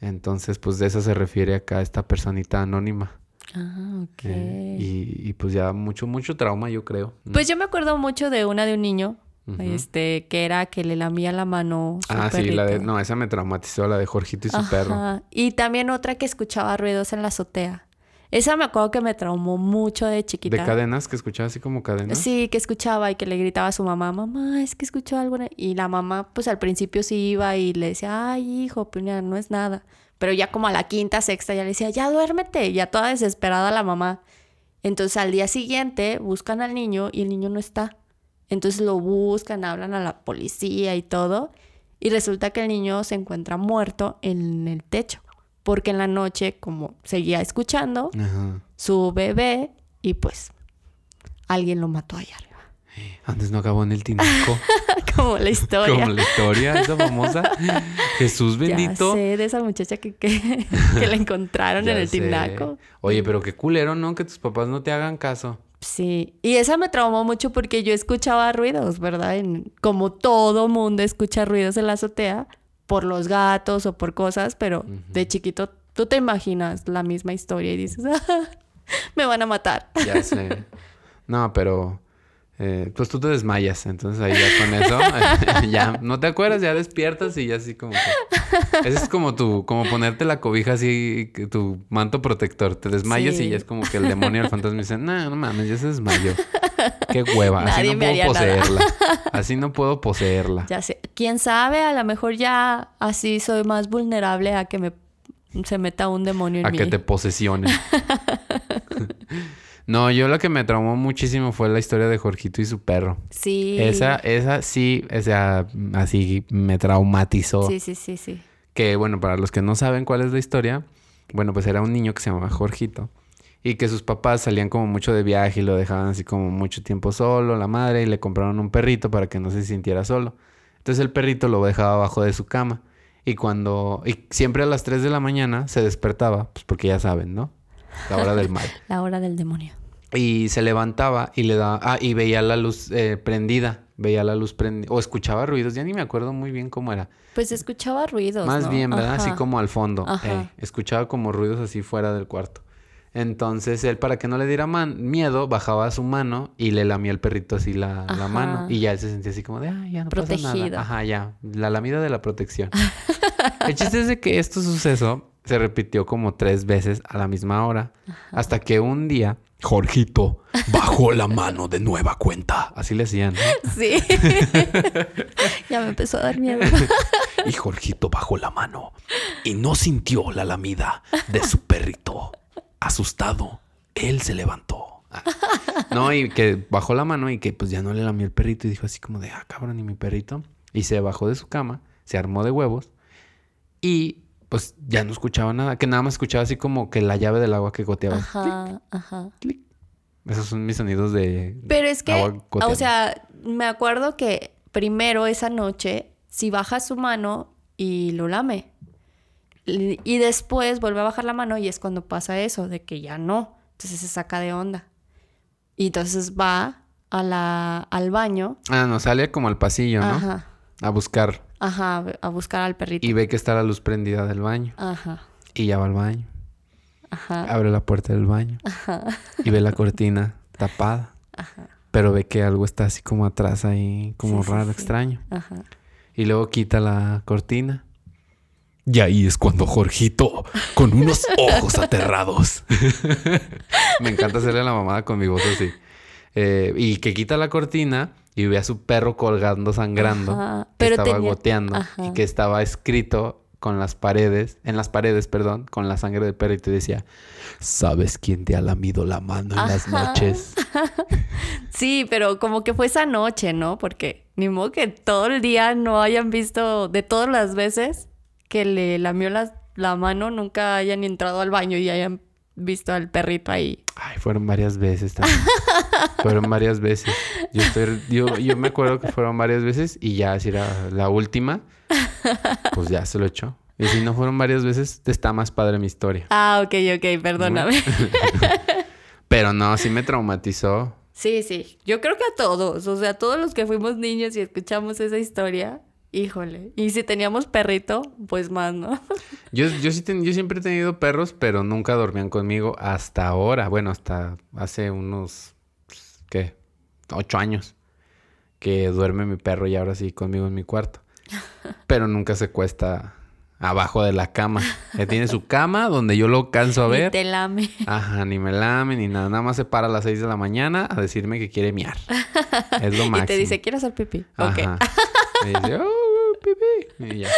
Entonces, pues de eso se refiere acá esta personita anónima. Ah, ok. Eh, y, y, pues ya mucho, mucho trauma, yo creo. Pues yo me acuerdo mucho de una de un niño, este, que era que le lamía la mano. su ah, sí, la de. No, esa me traumatizó, la de Jorgito y su perro. Y también otra que escuchaba ruidos en la azotea. Esa me acuerdo que me traumó mucho de chiquita. De cadenas, que escuchaba así como cadenas. Sí, que escuchaba y que le gritaba a su mamá, mamá, es que escuchó algo. en-". Y la mamá, pues al principio sí iba y le decía, ay, hijo, pues no es nada. Pero ya como a la quinta, sexta, ya le decía, ya duérmete. Ya toda desesperada la mamá. Entonces al día siguiente buscan al niño y el niño no está. Entonces lo buscan, hablan a la policía y todo. Y resulta que el niño se encuentra muerto en el techo. Porque en la noche, como seguía escuchando, Ajá. su bebé y pues alguien lo mató allá arriba. Antes no acabó en el tinaco. como la historia. Como la historia esa famosa. Jesús bendito. Ya sé, de esa muchacha que, que, que la encontraron en el sé. tinaco. Oye, pero qué culero, ¿no? Que tus papás no te hagan caso. Sí, y esa me traumó mucho porque yo escuchaba ruidos, ¿verdad? En- como todo mundo escucha ruidos en la azotea por los gatos o por cosas, pero de chiquito tú te imaginas la misma historia y dices, "Ah, me van a matar. Ya sé. No, pero eh, pues tú te desmayas, entonces ahí ya con eso, ya no te acuerdas, ya despiertas y ya así como que... Ese es como tu, como ponerte la cobija así, tu manto protector, te desmayas Sí. y ya es como que el demonio el fantasma dice, no, no mames, ya se desmayó. Qué hueva, así Nadie no me haría puedo nada". poseerla. Así no puedo poseerla. Ya sé, quién sabe, a lo mejor ya así soy más vulnerable a que me se meta un demonio en a mí. que te posesione. no, yo lo que me traumó muchísimo fue la historia de Jorgito y su perro. Sí. Esa, esa sí, o sea, así me traumatizó. Sí, sí, sí, sí. Que bueno, para los que no saben cuál es la historia, bueno, pues era un niño que se llamaba Jorgito. Y que sus papás salían como mucho de viaje y lo dejaban así como mucho tiempo solo, la madre, y le compraron un perrito para que no se sintiera solo. Entonces el perrito lo dejaba abajo de su cama. Y cuando, y siempre a las 3 de la mañana se despertaba, pues porque ya saben, ¿no? La hora del mal. La hora del demonio. Y se levantaba y le daba, ah, y veía la luz eh, prendida, veía la luz prendida, o escuchaba ruidos, ya ni me acuerdo muy bien cómo era. Pues escuchaba ruidos. Más ¿no? bien, ¿verdad? Así como al fondo. Eh, escuchaba como ruidos así fuera del cuarto. Entonces él, para que no le diera man- miedo, bajaba su mano y le lamía el perrito así la, mano. Y ya él se sentía así como de, ah, ya no pasa Protegido. nada. Ajá, ya. La lamida de la protección. el chiste es de que este suceso se repitió como tres veces a la misma hora. Hasta que un día, Jorgito bajó la mano de nueva cuenta. Así le decían, ¿no? Sí. ya me empezó a dar miedo. Y Jorgito bajó la mano y no sintió la lamida de su perrito. Asustado, él se levantó. Ah. No, y que bajó la mano y que pues ya no le lamió el perrito y dijo así como de, ah, cabrón, y mi perrito. Y se bajó de su cama, se armó de huevos y pues ya no escuchaba nada, que nada más escuchaba así como que la llave del agua que goteaba. Ajá, ajá. Clic. Esos son mis sonidos de... Pero es que, agua o sea, me acuerdo que primero esa noche, si baja su mano y lo lame. Y después vuelve a bajar la mano y es cuando pasa eso, de que ya no. Entonces se saca de onda. Y entonces va a la, al baño. Ah, no, sale como al pasillo, ¿no? Ajá. A buscar. Ajá, a buscar al perrito. Y ve que está la luz prendida del baño. Ajá. Y ya va al baño. Ajá. Abre la puerta del baño. Y ve la cortina tapada. Pero ve que algo está así como atrás ahí, como Sí, sí, raro, sí. extraño. Ajá. Y luego quita la cortina. Y ahí es cuando Jorgito, con unos ojos aterrados. Me encanta hacerle la mamada con mi voz así. Eh, y que quita la cortina y ve a su perro colgando, sangrando. Ajá, que pero estaba tenía- goteando. Ajá. Y que estaba escrito con las paredes, en las paredes, perdón, con la sangre del perro. Y te decía, ¿sabes quién te ha lamido la mano en las noches? Sí, pero como que fue esa noche, ¿no? Porque ni modo que todo el día no hayan visto, de todas las veces que le lamió la, la mano, nunca hayan entrado al baño y hayan visto al perrito ahí. Ay, fueron varias veces también. fueron varias veces. Yo, estoy, yo, yo me acuerdo que fueron varias veces y ya si era la última, pues ya se lo echó. Y si no fueron varias veces, está más padre mi historia. Ah, ok, ok, perdóname. Pero no, sí me traumatizó. Sí, sí, yo creo que a todos, o sea, a todos los que fuimos niños y escuchamos esa historia, híjole. Y si teníamos perrito, pues más, ¿no? Yo, yo, sí ten- yo siempre he tenido perros, pero nunca dormían conmigo hasta ahora. Bueno, hasta hace unos, ¿qué? Ocho años que duerme mi perro y ahora sí conmigo en mi cuarto. Pero nunca se cuesta abajo de la cama. Él tiene su cama donde yo lo canso a ver. te lame. Ajá, ni me lame ni nada. Nada más se para a las 6 de la mañana a decirme que quiere miar. Es lo máximo. Y te dice, ¿quieres hacer pipí? Ajá. Me dice, oh, pipí. Y ya.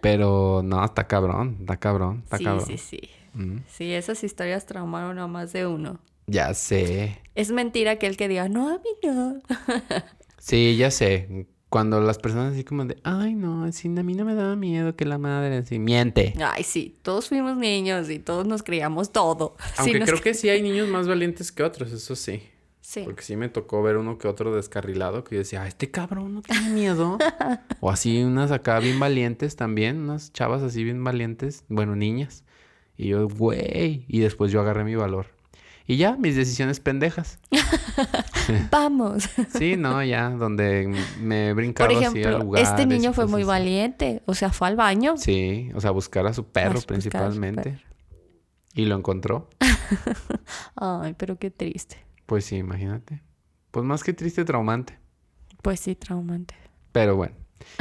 Pero no, está cabrón, está cabrón, está Sí, cabrón. sí, sí. Mm. Sí, esas historias traumaron a más de uno. Ya sé. Es mentira aquel que diga, no, a mí no. Sí, ya sé. Cuando las personas así como de, ay, no, a mí no me daba miedo que la madre así miente. Ay, sí, todos fuimos niños y todos nos creíamos todo. Sí, Aunque creo cre- que sí hay niños más valientes que otros, eso sí. Sí. Porque sí me tocó ver uno que otro descarrilado que yo decía, "Ah, este cabrón no tiene miedo. o así unas acá bien valientes también, unas chavas así bien valientes, bueno, niñas. Y yo, güey, y después yo agarré mi valor. Y ya, mis decisiones pendejas. Vamos. Sí, no, ya, donde me he brincado Por así a ejemplo, lugares. este niño fue muy así. valiente. O sea, fue al baño. Sí, o sea, buscar a su perro su principalmente. Y lo encontró. Ay, pero qué triste. Pues sí, imagínate. Pues más que triste, traumante. Pues sí, traumante. Pero bueno.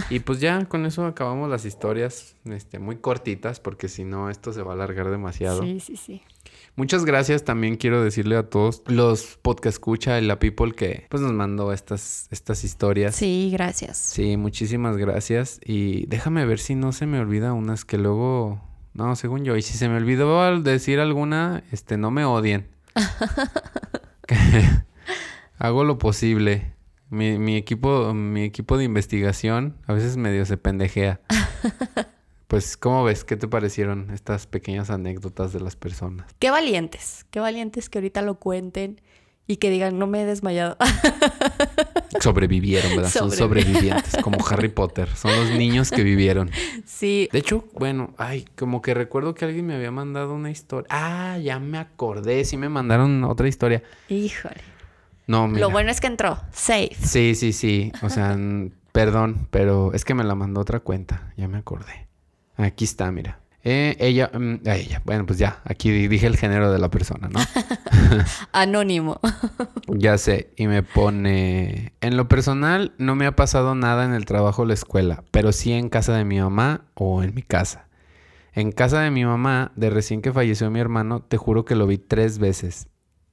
Y pues ya con eso acabamos las historias este, muy cortitas, porque si no, esto se va a alargar demasiado. Sí, sí, sí. Muchas gracias. También quiero decirle a todos los podcast escucha y la people que pues nos mandó estas, estas historias. Sí, gracias. Sí, muchísimas gracias. Y déjame ver si no se me olvida unas que luego. No, según yo. Y si se me olvidó al decir alguna, este, no me odien. Hago lo posible. Mi, mi equipo, mi equipo de investigación a veces medio se pendejea. Pues, ¿cómo ves? ¿Qué te parecieron estas pequeñas anécdotas de las personas? Qué valientes. Qué valientes que ahorita lo cuenten y que digan, no me he desmayado. Sobrevivieron, ¿verdad? Son Sobrevi- sobrevivientes, como Harry Potter. Son los niños que vivieron. sí. De hecho, bueno, ay, como que recuerdo que alguien me había mandado una historia. Ah, ya me acordé, sí me mandaron otra historia. Híjole. No, mira. Lo bueno es que entró. Safe. Sí, sí, sí. O sea, perdón, pero es que me la mandó otra cuenta. Ya me acordé. Aquí está, mira. Eh, ella, mm, a ella. Bueno, pues ya, aquí di- dije el género de la persona, ¿no? Anónimo. Ya sé, y me pone, en lo personal no me ha pasado nada en el trabajo o la escuela, pero sí en casa de mi mamá o en mi casa. En casa de mi mamá, de recién que falleció mi hermano, te juro que lo vi tres veces.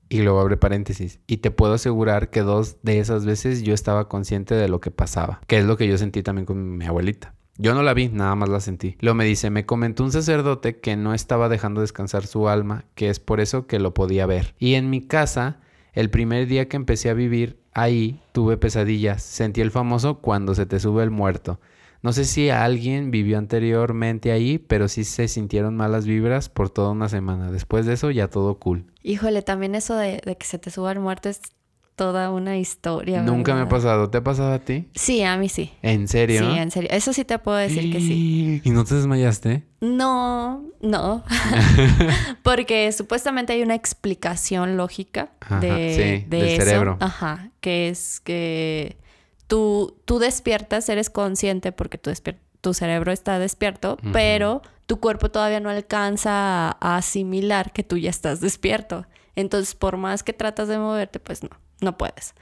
Y luego abre paréntesis. Y te puedo asegurar que dos de esas veces yo estaba consciente de lo que pasaba, que es lo que yo sentí también con mi abuelita. Yo no la vi, nada más la sentí. Luego me dice, me comentó un sacerdote que no estaba dejando descansar su alma, que es por eso que lo podía ver. Y en mi casa, el primer día que empecé a vivir ahí, tuve pesadillas. Sentí el famoso cuando se te sube el muerto. No sé si alguien vivió anteriormente ahí, pero sí se sintieron malas vibras por toda una semana. Después de eso ya todo cool. Híjole, también eso de, de que se te suba el muerto es toda una historia. Nunca me ha pasado. ¿Te ha pasado a ti? Sí, a mí sí. ¿En serio? Sí, en serio. Eso sí te puedo decir que sí. ¿Y no te desmayaste? No, no. Porque supuestamente hay una explicación lógica Ajá, de, sí, de del eso. cerebro. Ajá, que es que tú, tú despiertas, eres consciente porque tu, tu cerebro está despierto, pero tu cuerpo todavía no alcanza a, a asimilar que tú ya estás despierto. Entonces, por más que tratas de moverte, pues no, no puedes.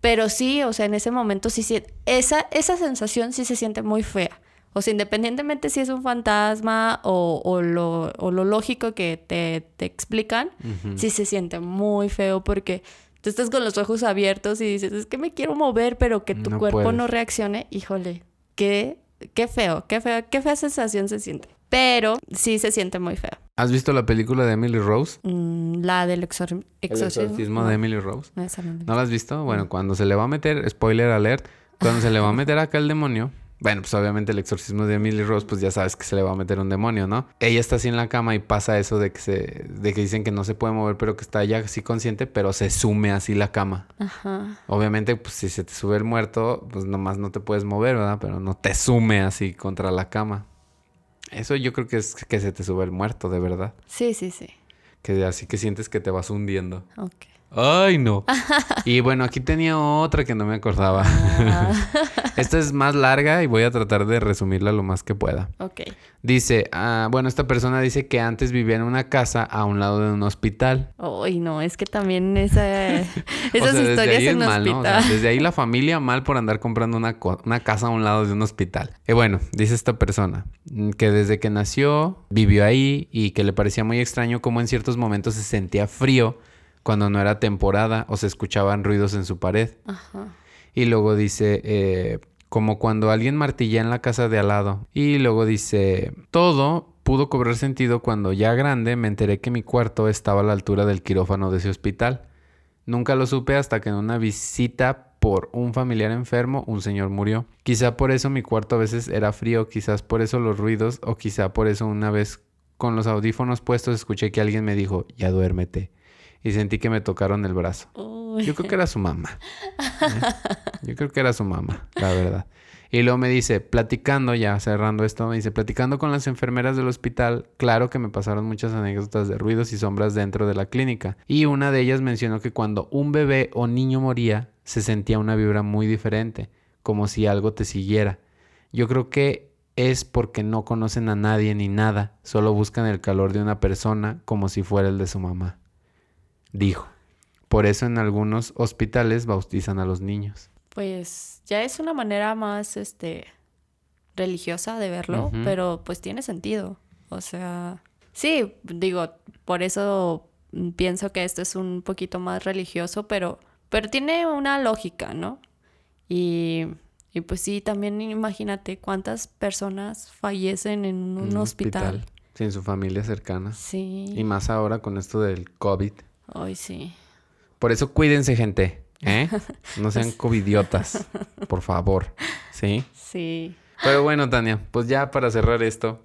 Pero sí, o sea, en ese momento sí, sí esa, esa sensación sí se siente muy fea. O sea, independientemente si es un fantasma o, o lo, o lo lógico que te, te explican, sí se siente muy feo porque tú estás con los ojos abiertos y dices, es que me quiero mover, pero que tu No cuerpo no reaccione. Híjole, qué, qué feo, qué feo, qué fea sensación se siente. Pero sí se siente muy feo. ¿Has visto la película de Emily Rose? Mm, la del exor- El exorcismo. exorcismo de Emily Rose. no, esa no la vi. ¿No la has visto? Bueno, cuando se le va a meter, spoiler alert, cuando se le va a meter acá el demonio, bueno, pues obviamente el exorcismo de Emily Rose, pues ya sabes que se le va a meter un demonio, ¿no? Ella está así en la cama y pasa eso de que se, de que dicen que no se puede mover, pero que está ya así consciente, pero se sume así la cama. Ajá. Obviamente, pues si se te sube el muerto, pues nomás no te puedes mover, ¿verdad? Pero no te sume así contra la cama. Eso yo creo que es que se te sube el muerto, de verdad. Sí, sí, sí. Que así que sientes que te vas hundiendo. Ok. Ay, no. y bueno, aquí tenía otra que no me acordaba. Ah, Esta es más larga y voy a tratar de resumirla lo más que pueda. ok. Dice, ah, bueno, esta persona dice que antes vivía en una casa a un lado de un hospital. Uy, no, es que también esa, esas O sea, desde historias ahí es en mal, ¿no? O sea, hospital. desde ahí la familia mal por andar comprando una, co- una casa a un lado de un hospital. Y bueno, dice esta persona mm, que desde que nació vivió ahí y que le parecía muy extraño cómo en ciertos momentos se sentía frío cuando no era temporada o se escuchaban ruidos en su pared. Ajá. Y luego dice, eh, como cuando alguien martilla en la casa de al lado. Y luego dice, todo pudo cobrar sentido cuando ya grande me enteré que mi cuarto estaba a la altura del quirófano de ese hospital. Nunca lo supe hasta que en una visita por un familiar enfermo un señor murió. Quizá por eso mi cuarto a veces era frío, quizás por eso los ruidos o quizá por eso una vez con los audífonos puestos escuché que alguien me dijo, ya duérmete. Y sentí que me tocaron el brazo. Yo creo que era su mamá. ¿eh? Yo creo que era su mamá, la verdad. Y luego me dice, platicando, ya cerrando esto, me dice, platicando con las enfermeras del hospital, claro que me pasaron muchas anécdotas de ruidos y sombras dentro de la clínica. Y una de ellas mencionó que cuando un bebé o niño moría, se sentía una vibra muy diferente, como si algo te siguiera. Yo creo que es porque no conocen a nadie ni nada, solo buscan el calor de una persona como si fuera el de su mamá. Dijo. Por eso en algunos hospitales bautizan a los niños. Pues ya es una manera más, este, religiosa de verlo, pero pues tiene sentido. O sea, sí, digo, por eso pienso que esto es un poquito más religioso, pero, pero tiene una lógica, ¿no? Y, y pues sí, también imagínate cuántas personas fallecen en un, Un hospital. Sin su familia cercana. Sí. Y más ahora con esto del COVID. Ay, sí. Por eso cuídense, gente. ¿eh? No sean covidiotas. Por favor. ¿Sí? Sí. Pero bueno, Tania, pues ya para cerrar esto.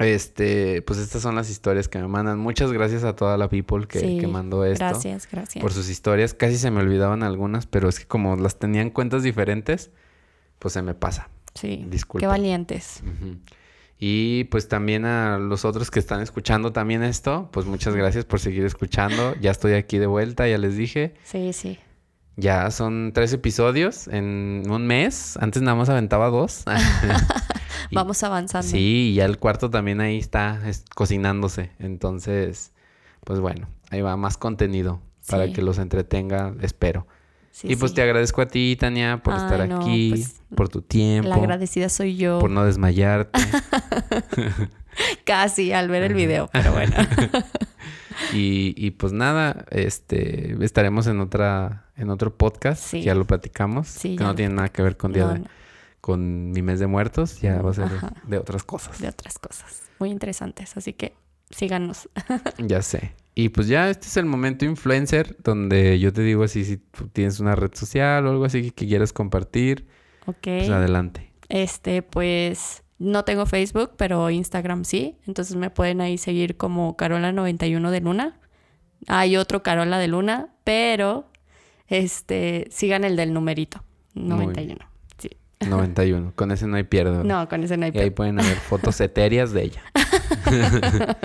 Este, pues estas son las historias que me mandan. Muchas gracias a toda la people que, sí. que mandó esto. Gracias, gracias. Por sus historias. Casi se me olvidaban algunas, pero es que como las tenían cuentas diferentes, pues se me pasa. Sí. Disculpen. Qué valientes. Y pues también a los otros que están escuchando también esto, pues muchas gracias por seguir escuchando. Ya estoy aquí de vuelta, ya les dije. Sí, sí. Ya son tres episodios en un mes. Antes nada más aventaba dos. Y- Vamos avanzando. Sí, y ya el cuarto también ahí está es- cocinándose. Entonces, pues bueno, ahí va más contenido para que los entretenga, espero. Sí, y pues sí. te agradezco a ti, Tania, por Ay, estar no, aquí, pues, por tu tiempo, La agradecida soy yo. por no desmayarte. Casi al ver el video, pero bueno. y, y pues nada, este estaremos en otra, en otro podcast, Sí. que ya lo platicamos, Sí, que no lo- tiene nada que ver con día No, de- no, con mi mes de muertos, ya va a ser Ajá. de otras cosas. de otras cosas muy interesantes. Así que síganos. Ya sé. Y pues ya este es el momento influencer donde yo te digo así, si tú tienes una red social o algo así que quieras compartir, Ok. pues adelante. Este, pues no tengo Facebook, pero Instagram sí. Entonces me pueden ahí seguir como Carola91 de Luna. Hay otro Carola de Luna, pero este, sigan el del numerito. Muy 91. Sí. 91. Con ese no hay pierde. No, con ese no hay Y ahí pueden haber fotos etéreas de ella.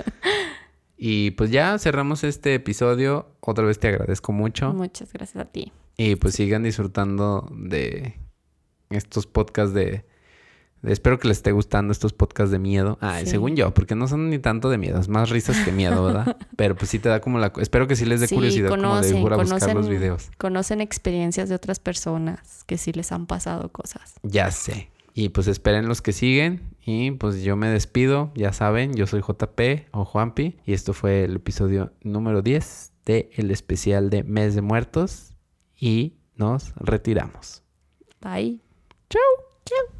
y pues ya cerramos este episodio. Otra vez te agradezco mucho. Muchas gracias a ti. Y pues sigan disfrutando de estos podcasts de, de- Espero que les esté gustando estos podcasts de miedo. Ah, Sí. según yo, porque no son ni tanto de miedo, es más risas que miedo, ¿verdad? Pero pues sí te da como la... Espero que sí les dé Sí, curiosidad como de ir a buscar conocen- los videos. Conocen experiencias de otras personas que sí les han pasado cosas. Ya sé. Y pues esperen los que siguen. Y pues yo me despido. Ya saben, yo soy JP o Juanpi. Y esto fue el episodio número 10 de el especial de Mes de Muertos. Y nos retiramos. Bye. Chau. Chau.